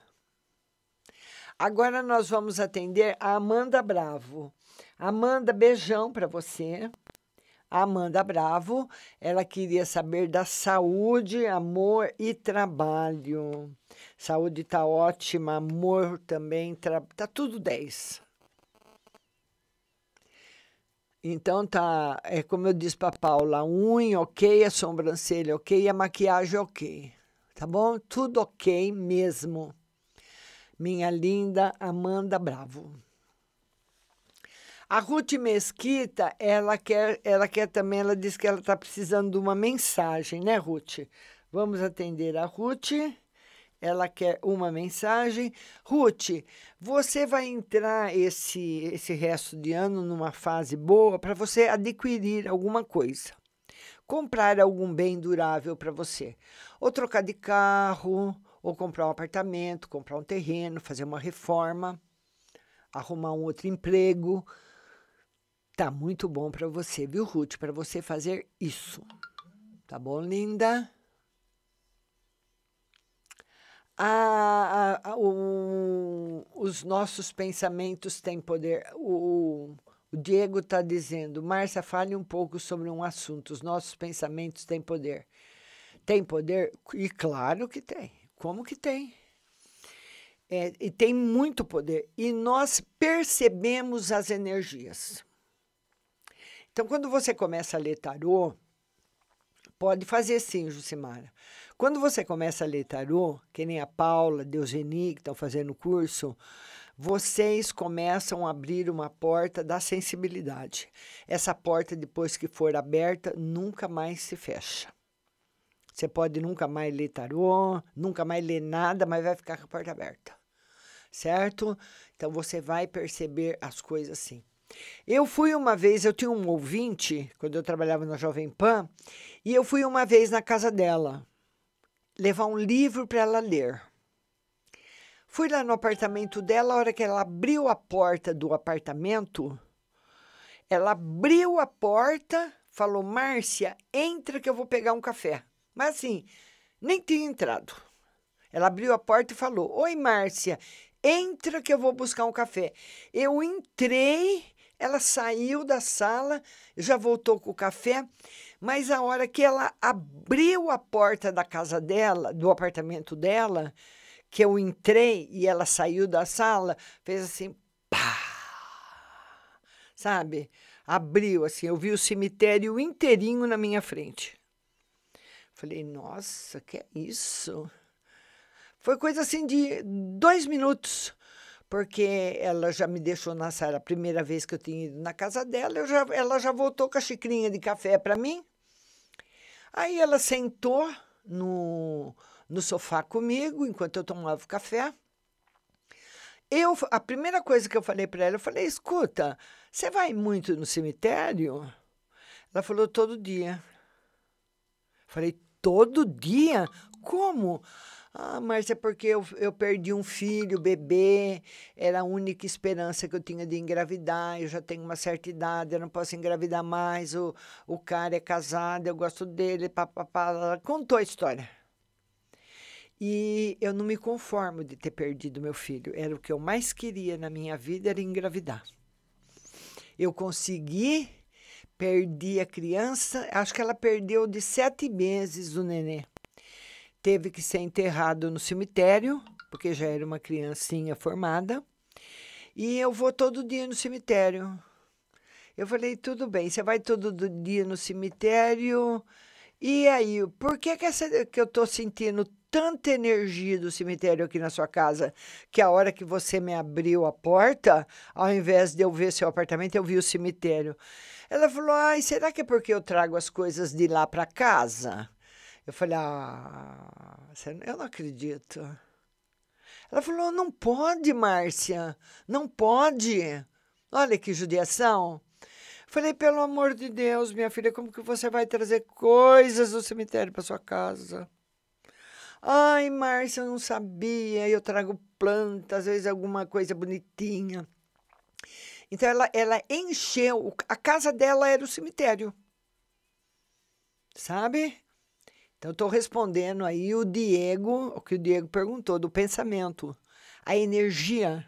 Agora nós vamos atender a Amanda Bravo. Amanda, beijão para você. A Amanda Bravo, ela queria saber da saúde, amor e trabalho. Saúde tá ótima, amor também, tá tudo 10. Então tá, é como eu disse para Paula, a unha ok, a sobrancelha ok, a maquiagem ok. Tá bom? Tudo ok mesmo minha linda Amanda Bravo. A Ruth Mesquita, ela quer, ela quer também, ela diz que ela está precisando de uma mensagem, né, Ruth? Vamos atender a Ruth. Ela quer uma mensagem. Ruth, você vai entrar esse, esse resto de ano numa fase boa para você adquirir alguma coisa. Comprar algum bem durável para você. Ou trocar de carro, ou comprar um apartamento, comprar um terreno, fazer uma reforma, arrumar um outro emprego. Tá muito bom para você, viu, Ruth? Para você fazer isso. Tá bom, linda? Ah, ah, o, os nossos pensamentos têm poder. O, o Diego está dizendo, Márcia, fale um pouco sobre um assunto. Os nossos pensamentos têm poder. Tem poder? E claro que tem. Como que tem? É, e tem muito poder. E nós percebemos as energias. Então, quando você começa a ler tarô, pode fazer sim, Jucimara. Quando você começa a ler tarô, que nem a Paula, Deuseni, que estão fazendo o curso, vocês começam a abrir uma porta da sensibilidade. Essa porta, depois que for aberta, nunca mais se fecha. Você pode nunca mais ler tarô, nunca mais ler nada, mas vai ficar com a porta aberta. Certo? Então você vai perceber as coisas assim. Eu fui uma vez, eu tinha um ouvinte, quando eu trabalhava na Jovem Pan, e eu fui uma vez na casa dela levar um livro para ela ler. Fui lá no apartamento dela, a hora que ela abriu a porta do apartamento, ela abriu a porta, falou: Márcia, entra que eu vou pegar um café. Mas assim, nem tinha entrado. Ela abriu a porta e falou: Oi, Márcia, entra que eu vou buscar um café. Eu entrei, ela saiu da sala, já voltou com o café, mas a hora que ela abriu a porta da casa dela, do apartamento dela, que eu entrei e ela saiu da sala, fez assim, pá! Sabe? Abriu assim, eu vi o cemitério inteirinho na minha frente. Falei, nossa, que é isso? Foi coisa assim de dois minutos, porque ela já me deixou na sala a primeira vez que eu tinha ido na casa dela, eu já, ela já voltou com a xicrinha de café para mim. Aí ela sentou no, no sofá comigo enquanto eu tomava o café. Eu, a primeira coisa que eu falei para ela, eu falei: escuta, você vai muito no cemitério? Ela falou: todo dia. Falei: todo dia? Como? Ah, Márcia, é porque eu, eu perdi um filho, bebê, era a única esperança que eu tinha de engravidar. Eu já tenho uma certa idade, eu não posso engravidar mais. O, o cara é casado, eu gosto dele, papapá. Ela contou a história. E eu não me conformo de ter perdido meu filho. Era o que eu mais queria na minha vida, era engravidar. Eu consegui, perdi a criança, acho que ela perdeu de sete meses o nenê. Teve que ser enterrado no cemitério, porque já era uma criancinha formada. E eu vou todo dia no cemitério. Eu falei, tudo bem, você vai todo dia no cemitério. E aí, por que, que, essa, que eu estou sentindo tanta energia do cemitério aqui na sua casa que a hora que você me abriu a porta, ao invés de eu ver seu apartamento, eu vi o cemitério. Ela falou: Ai, será que é porque eu trago as coisas de lá para casa? Eu falei: Ah, eu não acredito. Ela falou: Não pode, Márcia, não pode. Olha que judiação. Falei, pelo amor de Deus, minha filha, como que você vai trazer coisas do cemitério para sua casa? Ai, Márcia, eu não sabia. Eu trago plantas, às vezes alguma coisa bonitinha. Então ela, ela encheu, a casa dela era o cemitério. Sabe? Então estou respondendo aí o Diego, o que o Diego perguntou do pensamento, a energia.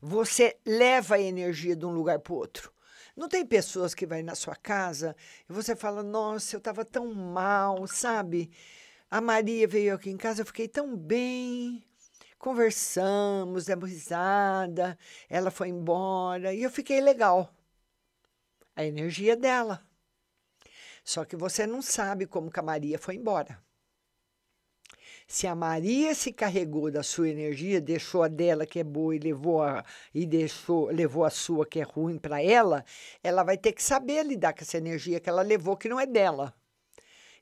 Você leva a energia de um lugar para o outro. Não tem pessoas que vai na sua casa e você fala: "Nossa, eu estava tão mal", sabe? A Maria veio aqui em casa, eu fiquei tão bem. Conversamos, demos risada, ela foi embora e eu fiquei legal. A energia dela. Só que você não sabe como que a Maria foi embora. Se a Maria se carregou da sua energia, deixou a dela que é boa e levou a, e deixou, levou a sua que é ruim para ela, ela vai ter que saber lidar com essa energia que ela levou que não é dela.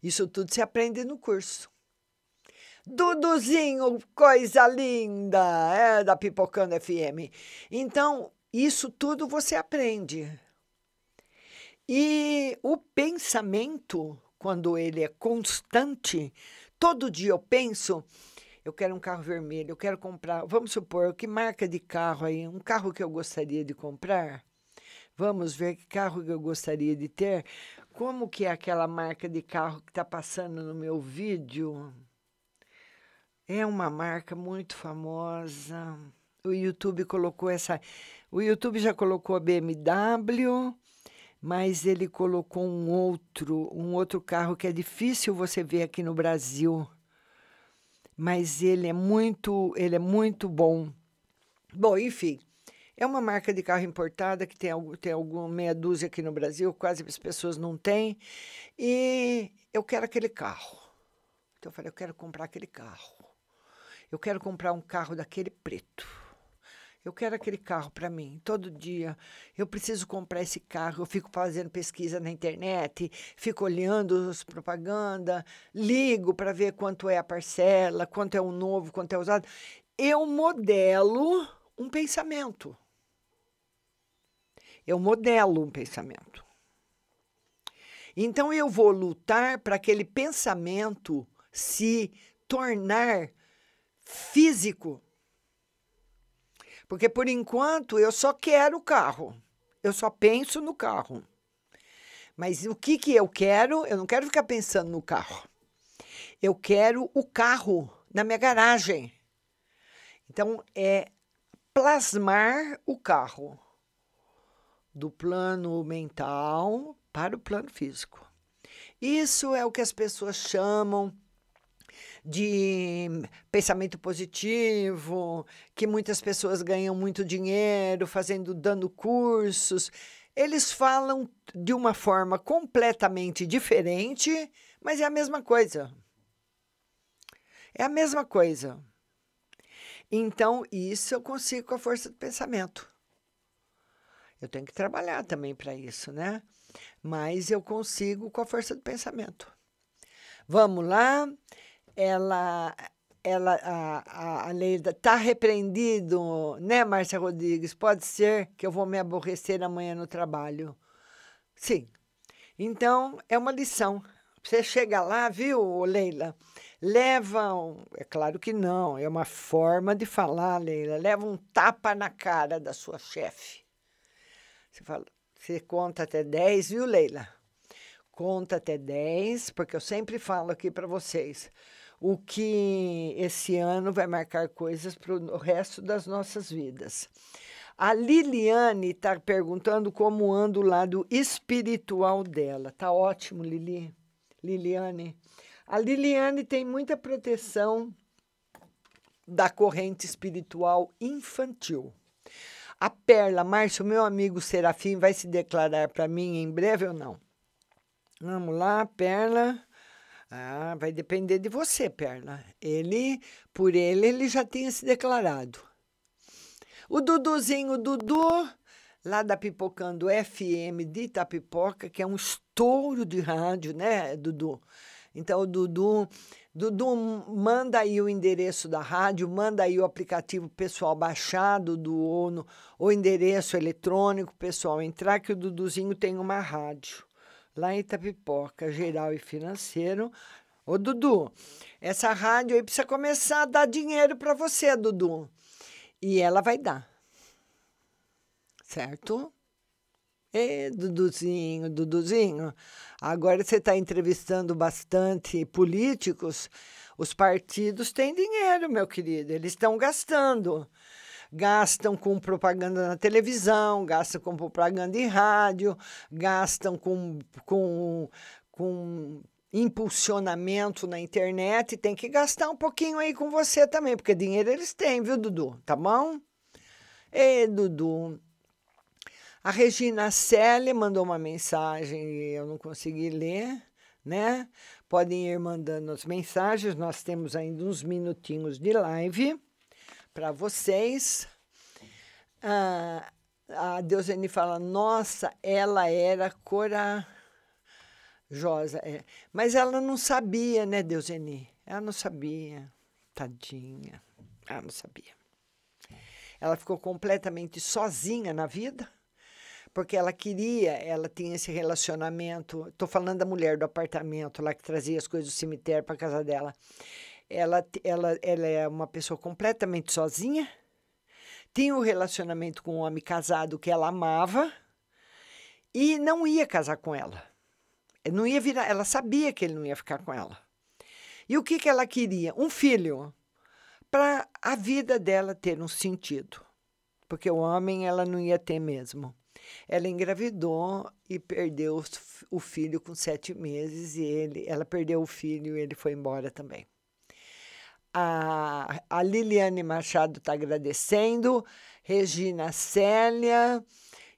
Isso tudo se aprende no curso. Duduzinho, coisa linda, é da Pipocando FM. Então, isso tudo você aprende. E o pensamento, quando ele é constante, todo dia eu penso, eu quero um carro vermelho, eu quero comprar, vamos supor, que marca de carro aí, um carro que eu gostaria de comprar. Vamos ver que carro que eu gostaria de ter. Como que é aquela marca de carro que está passando no meu vídeo? É uma marca muito famosa. O YouTube colocou essa. O YouTube já colocou a BMW, mas ele colocou um outro, um outro carro que é difícil você ver aqui no Brasil. Mas ele é muito, ele é muito bom. Bom, enfim, é uma marca de carro importada que tem, tem alguma meia dúzia aqui no Brasil, quase as pessoas não têm. E eu quero aquele carro. Então eu falei, eu quero comprar aquele carro. Eu quero comprar um carro daquele preto. Eu quero aquele carro para mim, todo dia. Eu preciso comprar esse carro. Eu fico fazendo pesquisa na internet, fico olhando as propaganda, ligo para ver quanto é a parcela, quanto é o novo, quanto é usado. Eu modelo um pensamento. Eu modelo um pensamento. Então eu vou lutar para aquele pensamento se tornar físico. Porque por enquanto eu só quero o carro. Eu só penso no carro. Mas o que, que eu quero? Eu não quero ficar pensando no carro. Eu quero o carro na minha garagem. Então, é plasmar o carro do plano mental para o plano físico. Isso é o que as pessoas chamam de pensamento positivo, que muitas pessoas ganham muito dinheiro fazendo dando cursos. Eles falam de uma forma completamente diferente, mas é a mesma coisa. É a mesma coisa. Então, isso eu consigo com a força do pensamento. Eu tenho que trabalhar também para isso, né? Mas eu consigo com a força do pensamento. Vamos lá. Ela, ela, a, a Leida está repreendido, né, Márcia Rodrigues? Pode ser que eu vou me aborrecer amanhã no trabalho. Sim. Então, é uma lição. Você chega lá, viu, Leila? Leva um, é claro que não, é uma forma de falar, Leila. Leva um tapa na cara da sua chefe. Você fala, você conta até 10, viu, Leila? Conta até 10, porque eu sempre falo aqui para vocês o que esse ano vai marcar coisas para o resto das nossas vidas. A Liliane está perguntando como anda o lado espiritual dela. Tá ótimo, Lili. Liliane. A Liliane tem muita proteção da corrente espiritual infantil. A Perla, Márcio, meu amigo Serafim, vai se declarar para mim em breve ou não? Vamos lá, Perla. Ah, vai depender de você, Perla. Ele, por ele, ele já tinha se declarado. O Duduzinho, Dudu, lá da Pipocando FM de Itapipoca, que é um estouro de rádio, né, Dudu? Então, o Dudu, Dudu, manda aí o endereço da rádio, manda aí o aplicativo pessoal baixado do ONU, o endereço eletrônico pessoal entrar, que o Duduzinho tem uma rádio lá em Itapipoca, geral e financeiro. Ô, Dudu, essa rádio aí precisa começar a dar dinheiro para você, Dudu. E ela vai dar. Certo? Ê, Duduzinho, Duduzinho. Agora você está entrevistando bastante políticos. Os partidos têm dinheiro, meu querido. Eles estão gastando. Gastam com propaganda na televisão, gastam com propaganda em rádio, gastam com, com, com impulsionamento na internet. Tem que gastar um pouquinho aí com você também, porque dinheiro eles têm, viu, Dudu? Tá bom? Ê, Dudu. A Regina Célia mandou uma mensagem e eu não consegui ler, né? Podem ir mandando as mensagens, nós temos ainda uns minutinhos de live para vocês. Ah, a Deusene fala: Nossa, ela era corajosa. É. Mas ela não sabia, né, Deusene? Ela não sabia. Tadinha. Ela não sabia. Ela ficou completamente sozinha na vida porque ela queria, ela tinha esse relacionamento. Estou falando da mulher do apartamento lá que trazia as coisas do cemitério para casa dela. Ela, ela, ela é uma pessoa completamente sozinha, tinha um relacionamento com um homem casado que ela amava e não ia casar com ela. Não ia virar, ela sabia que ele não ia ficar com ela. E o que, que ela queria? Um filho, para a vida dela ter um sentido. Porque o homem ela não ia ter mesmo. Ela engravidou e perdeu o filho com sete meses e ele, ela perdeu o filho e ele foi embora também. A, a Liliane Machado está agradecendo, Regina Célia,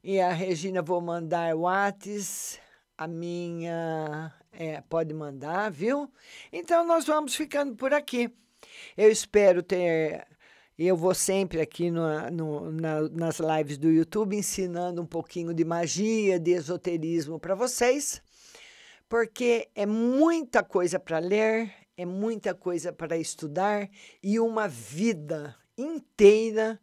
e a Regina vou mandar Whats, a minha é, pode mandar, viu? Então nós vamos ficando por aqui. Eu espero ter eu vou sempre aqui no, no, na, nas lives do YouTube ensinando um pouquinho de magia, de esoterismo para vocês, porque é muita coisa para ler, é muita coisa para estudar e uma vida inteira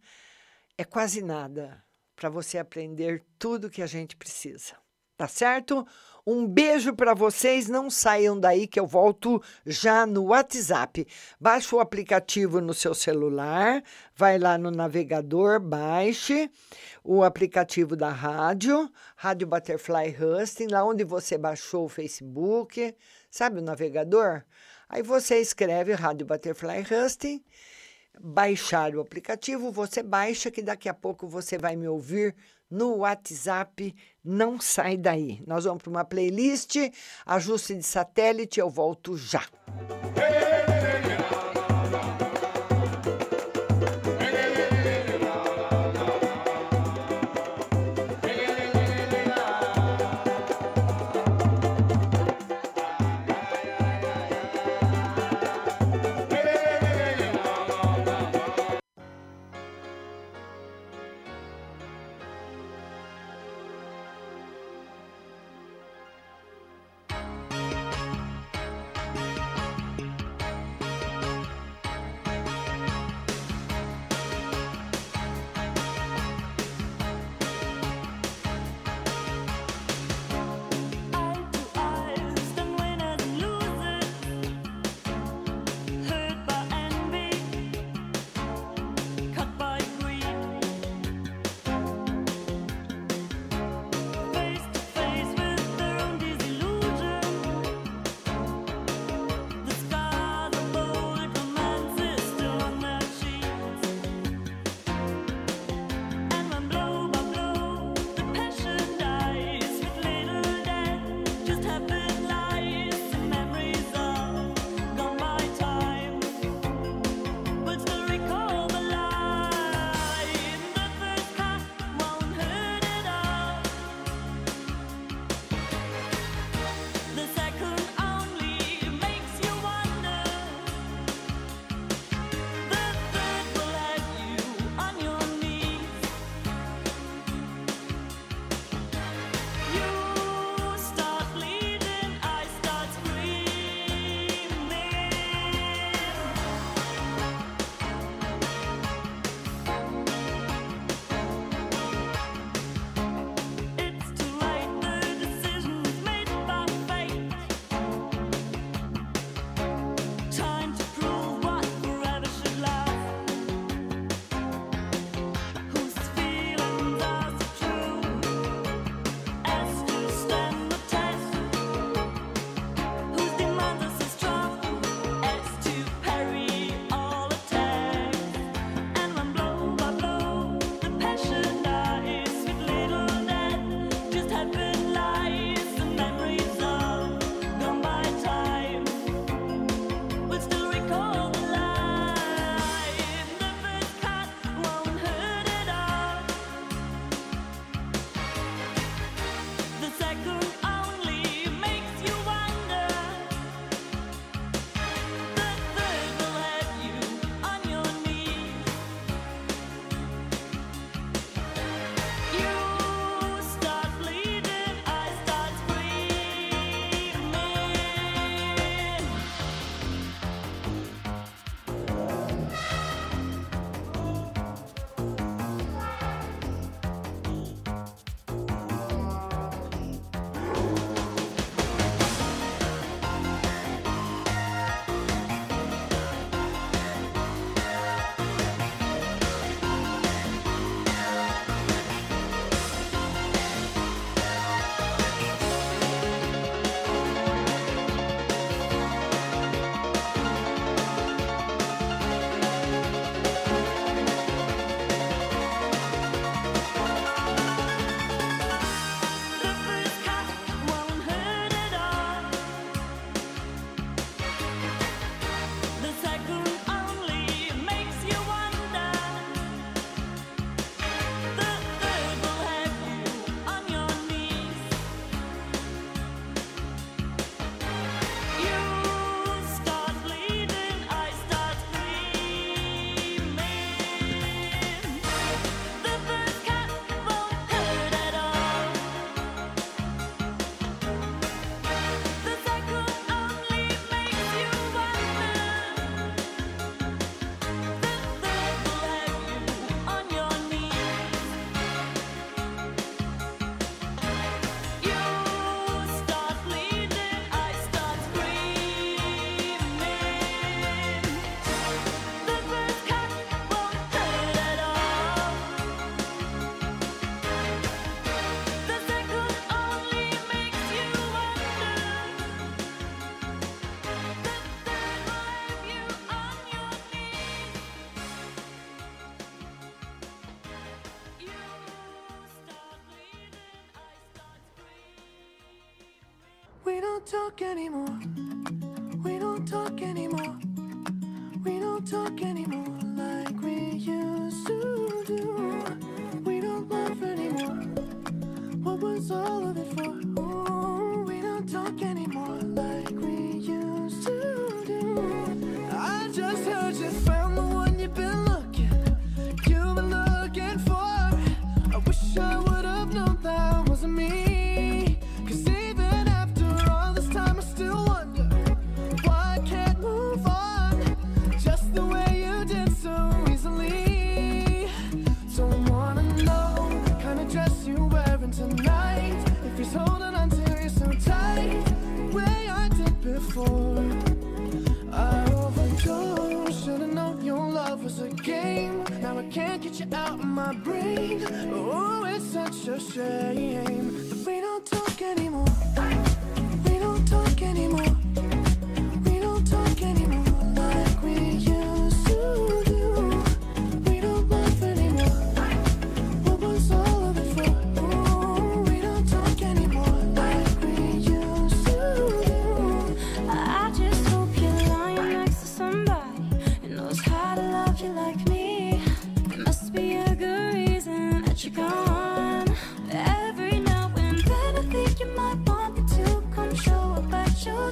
é quase nada para você aprender tudo que a gente precisa. Tá certo? Um beijo para vocês, não saiam daí que eu volto já no WhatsApp. Baixa o aplicativo no seu celular, vai lá no navegador, baixe o aplicativo da rádio, Rádio Butterfly Husting, lá onde você baixou o Facebook, sabe o navegador? Aí você escreve Rádio Butterfly Husting, baixar o aplicativo, você baixa que daqui a pouco você vai me ouvir no WhatsApp. Não sai daí. Nós vamos para uma playlist, ajuste de satélite, eu volto já. Talk anymore. Every now and then I think you might want me to come show up at your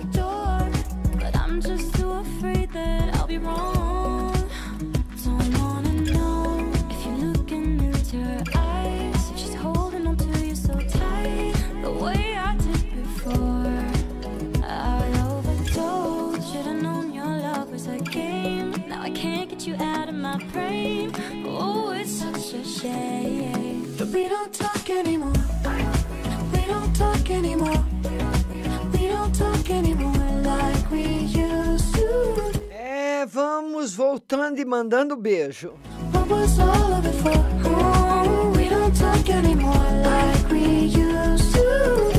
voltando e mandando beijo. What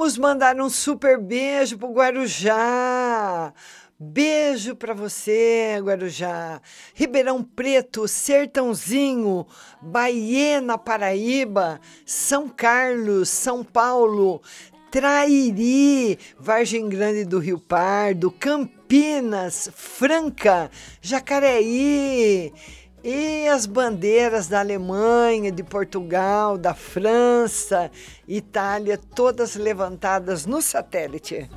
Vamos mandar um super beijo pro Guarujá. Beijo para você, Guarujá. Ribeirão Preto, Sertãozinho, Baiena, Paraíba, São Carlos, São Paulo, Trairi, Vargem Grande do Rio Pardo, Campinas, Franca, Jacareí. E as bandeiras da Alemanha, de Portugal, da França, Itália, todas levantadas no satélite.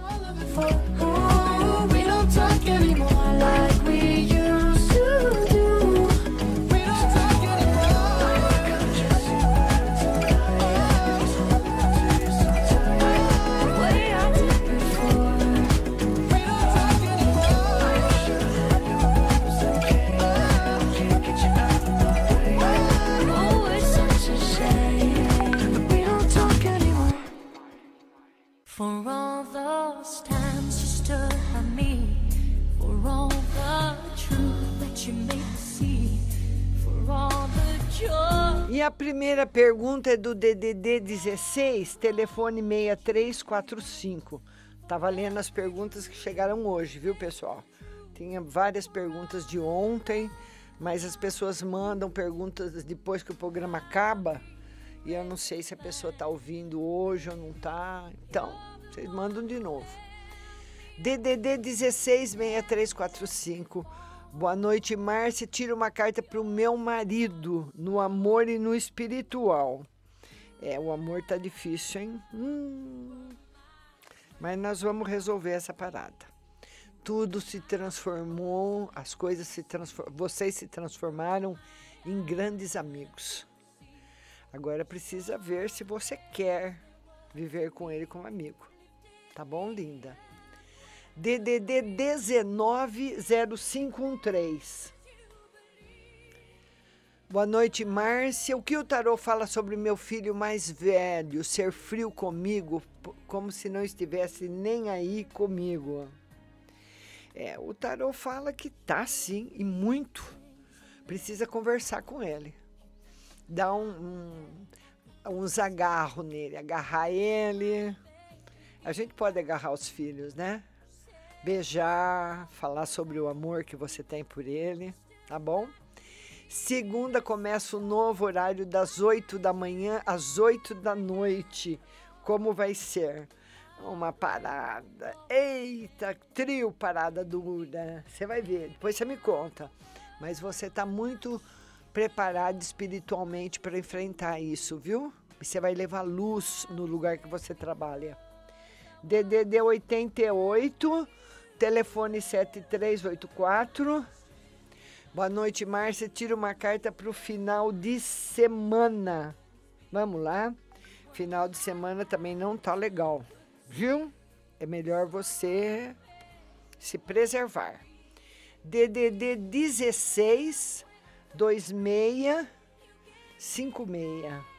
For all those times you stood by me, for all the truth that you made me see, for all the joy. E a primeira pergunta é do DDD 16, telefone 6345. Tá valendo as perguntas que chegaram hoje, viu, pessoal? Tinha várias perguntas de ontem, mas as pessoas mandam perguntas depois que o programa acaba. E eu não sei se a pessoa está ouvindo hoje ou não está. Então, vocês mandam de novo. DDD 16 6345. Boa noite, Márcia. Tira uma carta para o meu marido, no amor e no espiritual. É, o amor tá difícil, hein? Hum. Mas nós vamos resolver essa parada. Tudo se transformou, as coisas se transformaram, vocês se transformaram em grandes amigos. Agora precisa ver se você quer viver com ele como amigo. Tá bom, linda? DDD 190513. Boa noite, Márcia. O que o tarô fala sobre meu filho mais velho ser frio comigo, como se não estivesse nem aí comigo? É, o tarô fala que tá sim, e muito. Precisa conversar com ele. Dá um, um- uns agarros nele, agarrar ele. A gente pode agarrar os filhos, né? Beijar, falar sobre o amor que você tem por ele, tá bom? Segunda começa o novo horário das 8 da manhã às 8 da noite. Como vai ser? Uma parada. Eita, trio parada dura. Você vai ver, depois você me conta. Mas você está muito preparado espiritualmente para enfrentar isso, viu? Você vai levar luz no lugar que você trabalha. DDD 88, telefone 7384. Boa noite, Márcia. Tira uma carta para o final de semana. Vamos lá. Final de semana também não tá legal, viu? É melhor você se preservar. DDD 16 2656.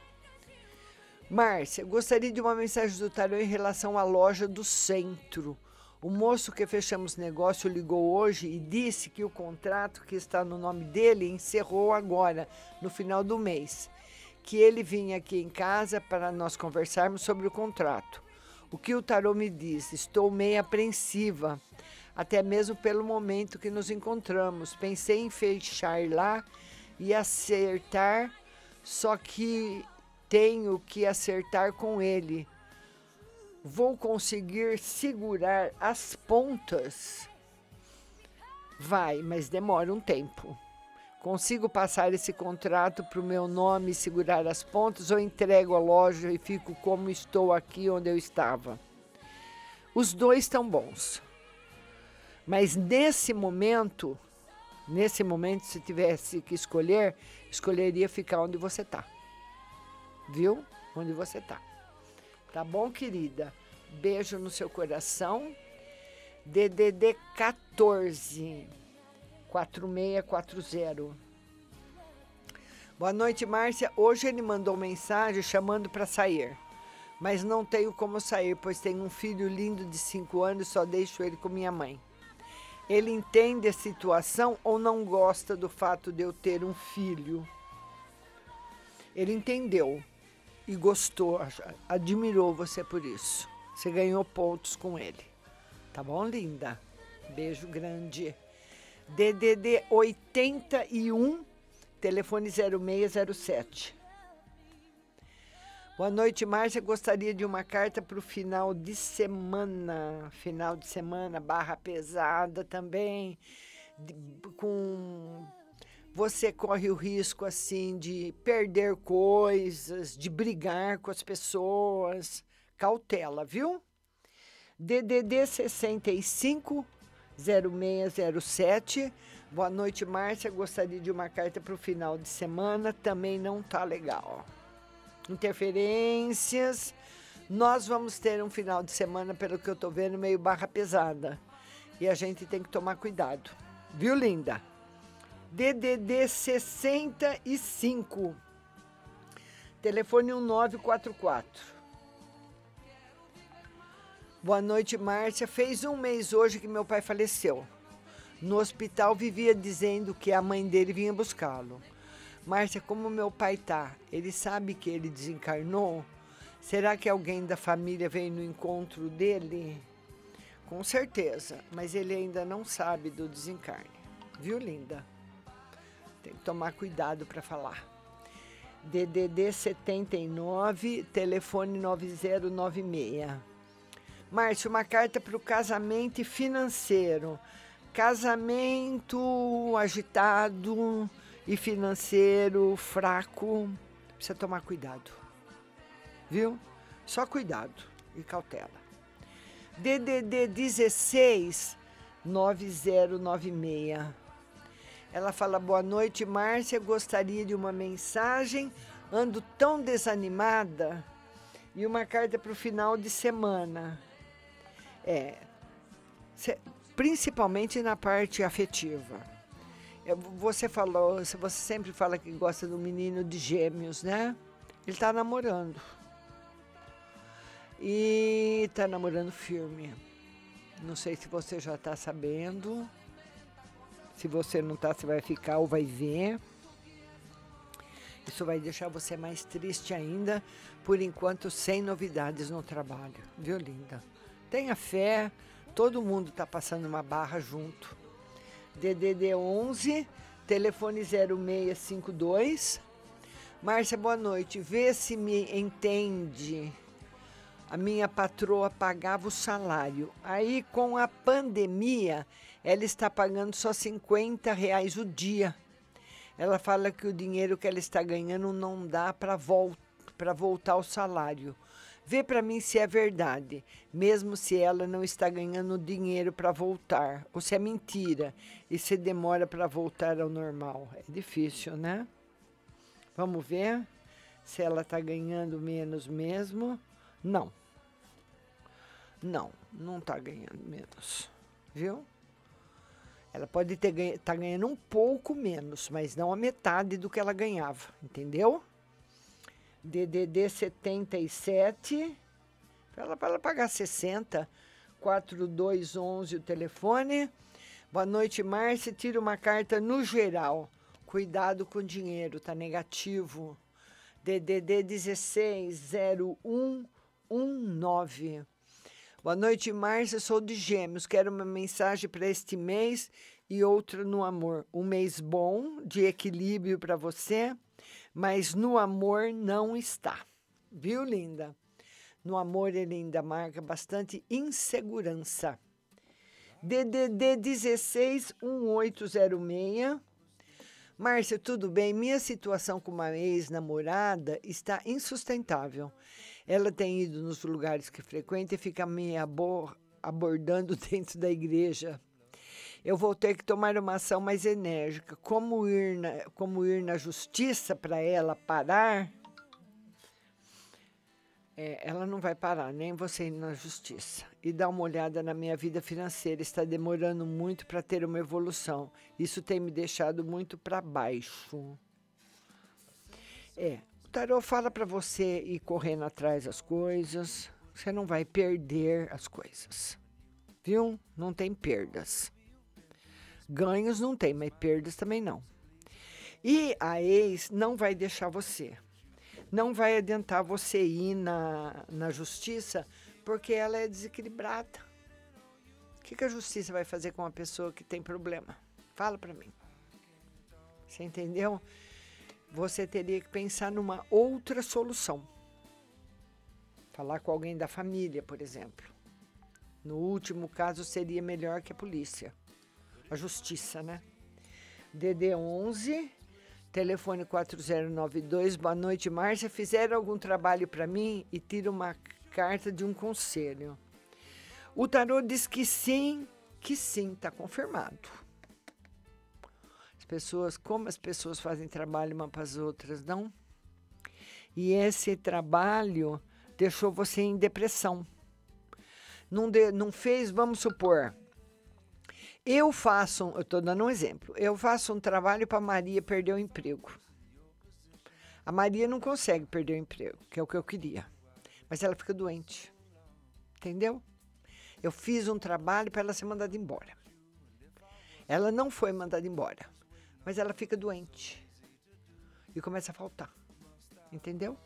Márcia, gostaria de uma mensagem do tarô em relação à loja do centro. O moço que fechamos negócio ligou hoje e disse que o contrato que está no nome dele encerrou agora, no final do mês. Que ele vinha aqui em casa para nós conversarmos sobre o contrato. O que o tarô me diz? Estou meio apreensiva, até mesmo pelo momento que nos encontramos. Pensei em fechar lá e acertar, só que tenho que acertar com ele. Vou conseguir segurar as pontas? Vai, mas demora um tempo. Consigo passar esse contrato para o meu nome e segurar as pontas ou entrego a loja e fico como estou aqui onde eu estava? Os dois estão bons. Mas nesse momento, nesse momento, se tivesse que escolher, escolheria ficar onde você está. Viu? Onde você está. Tá bom, querida? Beijo no seu coração. DDD 14 4640. Boa noite, Márcia. Hoje ele mandou mensagem chamando para sair. Mas não tenho como sair, pois tenho um filho lindo de 5 anos e só deixo ele com minha mãe. Ele entende a situação ou não gosta do fato de eu ter um filho? Ele entendeu e gostou, admirou você por isso. Você ganhou pontos com ele. Tá bom, linda? Beijo grande. DDD 81, telefone 0607. Boa noite, Márcia. Gostaria de uma carta para o final de semana. Final de semana, barra pesada também. de- com você corre o risco assim de perder coisas, de brigar com as pessoas. Cautela, viu? DDD 65 0607. Boa noite, Márcia. Gostaria de uma carta para o final de semana. Também não tá legal. Interferências. Nós vamos ter um final de semana, pelo que eu tô vendo, meio barra pesada. E a gente tem que tomar cuidado. Viu, linda? DDD 65. Telefone 1944. Boa noite, Márcia. Fez um mês hoje que meu pai faleceu. No hospital vivia dizendo que a mãe dele vinha buscá-lo. Márcia, como meu pai tá? Ele sabe que ele desencarnou? Será que alguém da família veio no encontro dele? Com certeza, mas ele ainda não sabe do desencarne. Viu, linda? Tem que tomar cuidado para falar. DDD 79, telefone 9096. Márcio, uma carta para o casamento financeiro. Casamento agitado e financeiro fraco. Precisa tomar cuidado. Viu? Só cuidado e cautela. DDD 16 9096. Ela fala: Boa noite, Márcia. Gostaria de uma mensagem. Ando tão desanimada. E uma carta para o final de semana. É. principalmente na parte afetiva. É, Você falou, você sempre fala que gosta do menino de gêmeos, né? Ele está namorando. E está namorando firme. Não sei se você já está sabendo. Se você não está, você vai ficar ou vai ver. Isso vai deixar você mais triste ainda, por enquanto sem novidades no trabalho, viu, linda? Tenha fé, todo mundo está passando uma barra junto. DDD 11, telefone 0652. Márcia, boa noite. Vê se me entende. A minha patroa pagava o salário. Aí, com a pandemia, ela está pagando só 50 reais o dia. Ela fala que o dinheiro que ela está ganhando não dá para vol voltar ao salário. Vê para mim se é verdade, mesmo se ela não está ganhando dinheiro para voltar, ou se é mentira e se demora para voltar ao normal. É difícil, né? Vamos ver se ela está ganhando menos mesmo. Não. Não, não está ganhando menos, viu? Ela pode estar ganha, tá ganhando um pouco menos, mas não a metade do que ela ganhava, entendeu? DDD 77, para ela, pagar 60, 4211 o telefone. Boa noite, Márcia. Tira uma carta no geral. Cuidado com o dinheiro, tá negativo. DDD 160119. Boa noite, Márcia. Sou de Gêmeos. Quero uma mensagem para este mês e outra no amor. Um mês bom, de equilíbrio para você mas no amor não está. Viu, linda? No amor ele ainda marca bastante insegurança. DDD 161806. Márcia, tudo bem? Minha situação com uma ex-namorada está insustentável. Ela tem ido nos lugares que frequenta e fica me abordando (laughs) dentro da igreja eu vou ter que tomar uma ação mais enérgica. Como ir na, como ir na justiça para ela parar? É, ela não vai parar, nem você ir na justiça. E dar uma olhada na minha vida financeira. Está demorando muito para ter uma evolução. Isso tem me deixado muito para baixo. É, o tarô fala para você ir correndo atrás das coisas. Você não vai perder as coisas. Viu? Não tem perdas. Ganhos não tem, mas perdas também não. E a ex não vai deixar você. Não vai adiantar você ir na, na justiça porque ela é desequilibrada. O que, que a justiça vai fazer com uma pessoa que tem problema? Fala para mim. Você entendeu? Você teria que pensar numa outra solução. Falar com alguém da família, por exemplo. No último caso, seria melhor que a polícia a justiça, né? DD 11 telefone 4092. Boa noite, Márcia. Fizeram algum trabalho para mim e tira uma carta de um conselho. O tarô diz que sim, que sim, está confirmado. As pessoas, como as pessoas fazem trabalho uma para as outras, não? E esse trabalho deixou você em depressão. Não, de, não fez, vamos supor, eu faço, eu estou dando um exemplo, eu faço um trabalho para Maria perder o emprego. A Maria não consegue perder o emprego, que é o que eu queria, mas ela fica doente. Entendeu? Eu fiz um trabalho para ela ser mandada embora. Ela não foi mandada embora, mas ela fica doente e começa a faltar. Entendeu?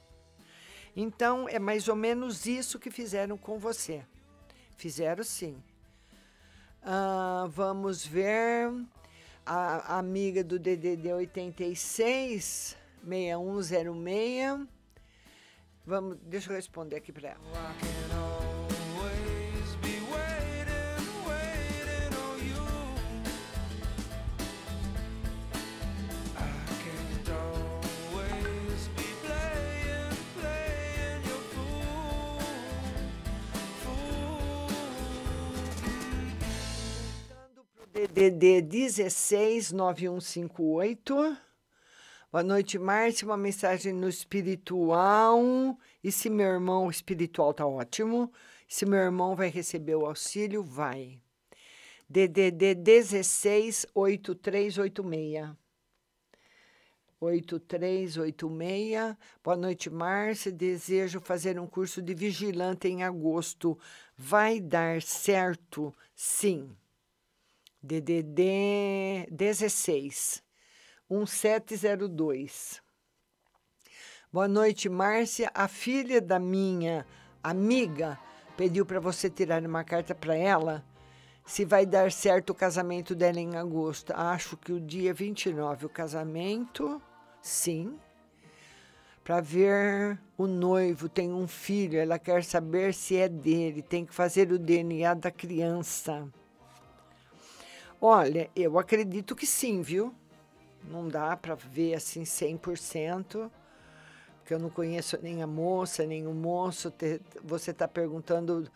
Então é mais ou menos isso que fizeram com você. Fizeram sim. Uh, vamos ver. A, a amiga do DDD 86, 6106. Vamos, deixa eu responder aqui para ela. DDD 169158. Boa noite, Márcia. Uma mensagem no espiritual. E se meu irmão espiritual tá ótimo? Se meu irmão vai receber o auxílio, vai. DDD 168386. 8386. Boa noite, Márcia. Desejo fazer um curso de vigilante em agosto. Vai dar certo? Sim. DDD 16 1702. Boa noite, Márcia. A filha da minha amiga pediu para você tirar uma carta para ela se vai dar certo o casamento dela em agosto. Acho que o dia 29 o casamento, sim. Para ver o noivo, tem um filho, ela quer saber se é dele, tem que fazer o DNA da criança. Olha, eu acredito que sim, viu? Não dá para ver assim 100%, porque eu não conheço nem a moça, nem o moço. Te- Você está perguntando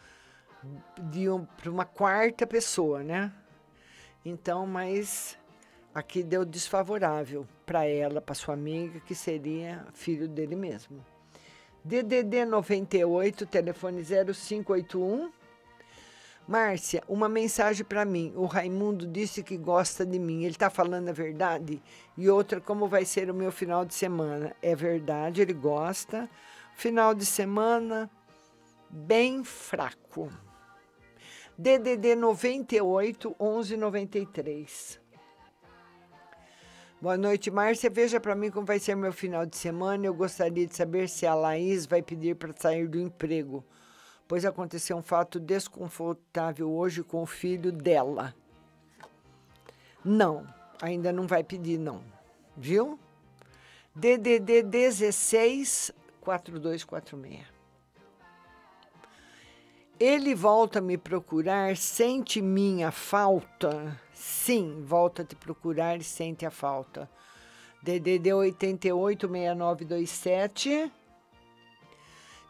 de um, para uma quarta pessoa, né? Então, mas aqui deu desfavorável para ela, para sua amiga, que seria filho dele mesmo. DDD 98, telefone 0581. Márcia, uma mensagem para mim. O Raimundo disse que gosta de mim. Ele está falando a verdade? E outra, como vai ser o meu final de semana? É verdade, ele gosta. Final de semana bem fraco. DDD 98 1193. Boa noite, Márcia. Veja para mim como vai ser meu final de semana. Eu gostaria de saber se a Laís vai pedir para sair do emprego, pois aconteceu um fato desconfortável hoje com o filho dela. Não, ainda não vai pedir, não. Viu? DDD 16 4246. Ele volta a me procurar, sente minha falta? Sim, volta a te procurar e sente a falta. DDD 88 6927.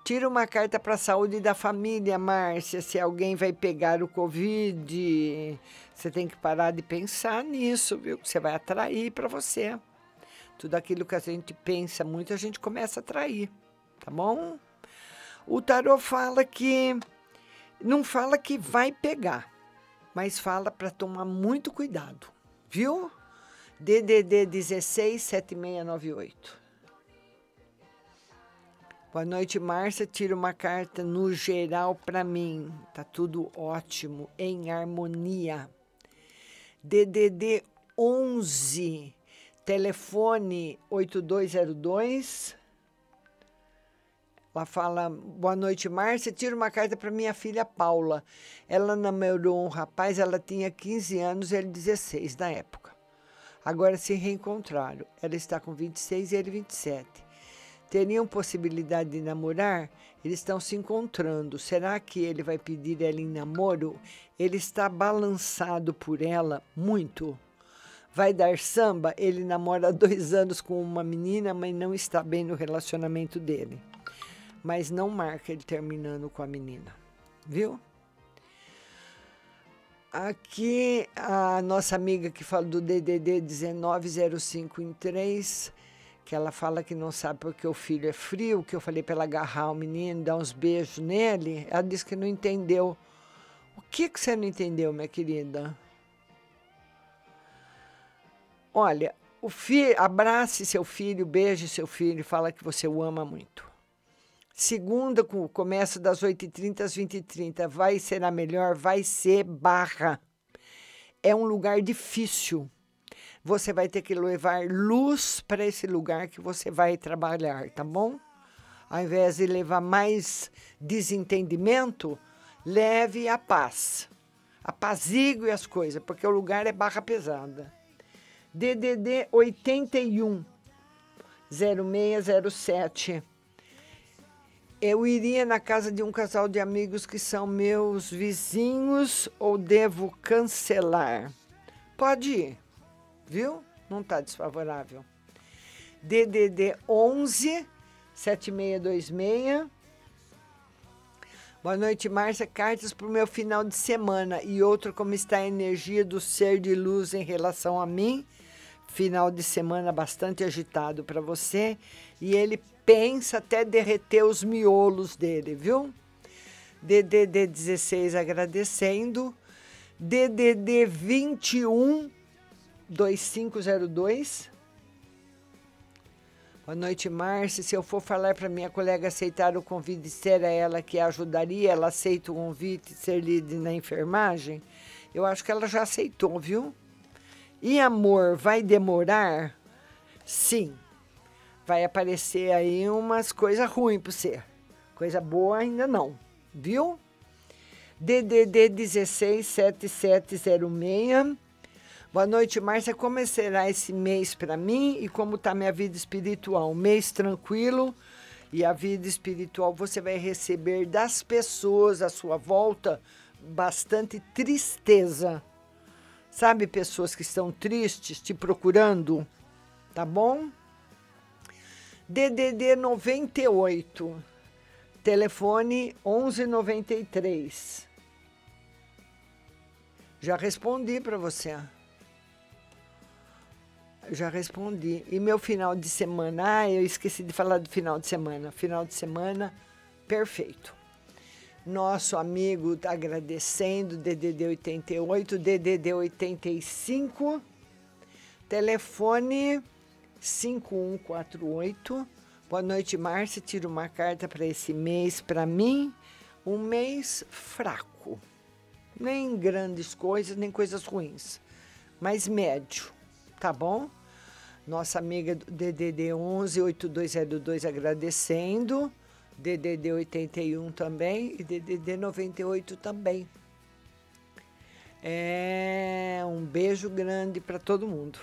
Tira uma carta para a saúde da família, Márcia. Se alguém vai pegar o Covid, você tem que parar de pensar nisso, viu? Você vai atrair para você. Tudo aquilo que a gente pensa muito, a gente começa a atrair, tá bom? O tarô fala que não fala que vai pegar, mas fala para tomar muito cuidado, viu? DDD 16 7698. Boa noite, Márcia. Tira uma carta no geral para mim. Tá tudo ótimo, em harmonia. DDD 11, telefone 8202. Ela fala: Boa noite, Márcia. Tira uma carta para minha filha Paula. Ela namorou um rapaz, ela tinha 15 anos, ele 16 na época. Agora se reencontraram. Ela está com 26 e ele 27. Teriam possibilidade de namorar? Eles estão se encontrando. Será que ele vai pedir ela em namoro? Ele está balançado por ela muito. Vai dar samba? Ele namora dois anos com uma menina, mas não está bem no relacionamento dele. Mas não marca ele terminando com a menina. Viu? Aqui a nossa amiga que fala do DDD 1905 em 3, que ela fala que não sabe porque o filho é frio, que eu falei para ela agarrar o menino, dar uns beijos nele. Ela disse que não entendeu. O que, que você não entendeu, minha querida? Olha, o filho, abrace seu filho, beije seu filho, fala que você o ama muito. Segunda, com o começo das 8h30 às 20h30, vai ser a melhor, vai ser barra. É um lugar difícil. Você vai ter que levar luz para esse lugar que você vai trabalhar, tá bom? Ao invés de levar mais desentendimento, leve a paz. Apazigue as coisas, porque o lugar é barra pesada. DDD 81 0607. Eu iria na casa de um casal de amigos que são meus vizinhos ou devo cancelar? Pode ir, viu? Não está desfavorável. DDD 11 7626. Boa noite, Márcia. Cartas para o meu final de semana e outro como está a energia do ser de luz em relação a mim. Final de semana bastante agitado para você e ele pensa até derreter os miolos dele, viu? DDD 16 agradecendo. DDD 21 2502. Boa noite, Márcia. Se eu for falar para minha colega aceitar o convite e ser a ela que ajudaria, ela aceita o convite e ser líder na enfermagem? Eu acho que ela já aceitou, viu? E amor, vai demorar? Sim. vai aparecer aí umas coisas ruins para você. Coisa boa ainda não, viu? DDD 16 7706. Boa noite, Márcia. Como será esse mês para mim e como está minha vida espiritual? Um mês tranquilo e a vida espiritual você vai receber das pessoas à sua volta bastante tristeza. Sabe, pessoas que estão tristes te procurando, tá bom? DDD 98, telefone 1193. Já respondi para você. Já respondi. E meu final de semana, ah, eu esqueci de falar do final de semana. Final de semana, perfeito. Nosso amigo tá agradecendo, DDD 88, DDD 85, telefone 5148. Boa noite, Márcia. Tira uma carta para esse mês para mim. Um mês fraco. Nem grandes coisas, nem coisas ruins, mas médio, tá bom? Nossa amiga DDD 11 8202 agradecendo. DDD 81 também e DDD 98 também. É um beijo grande para todo mundo.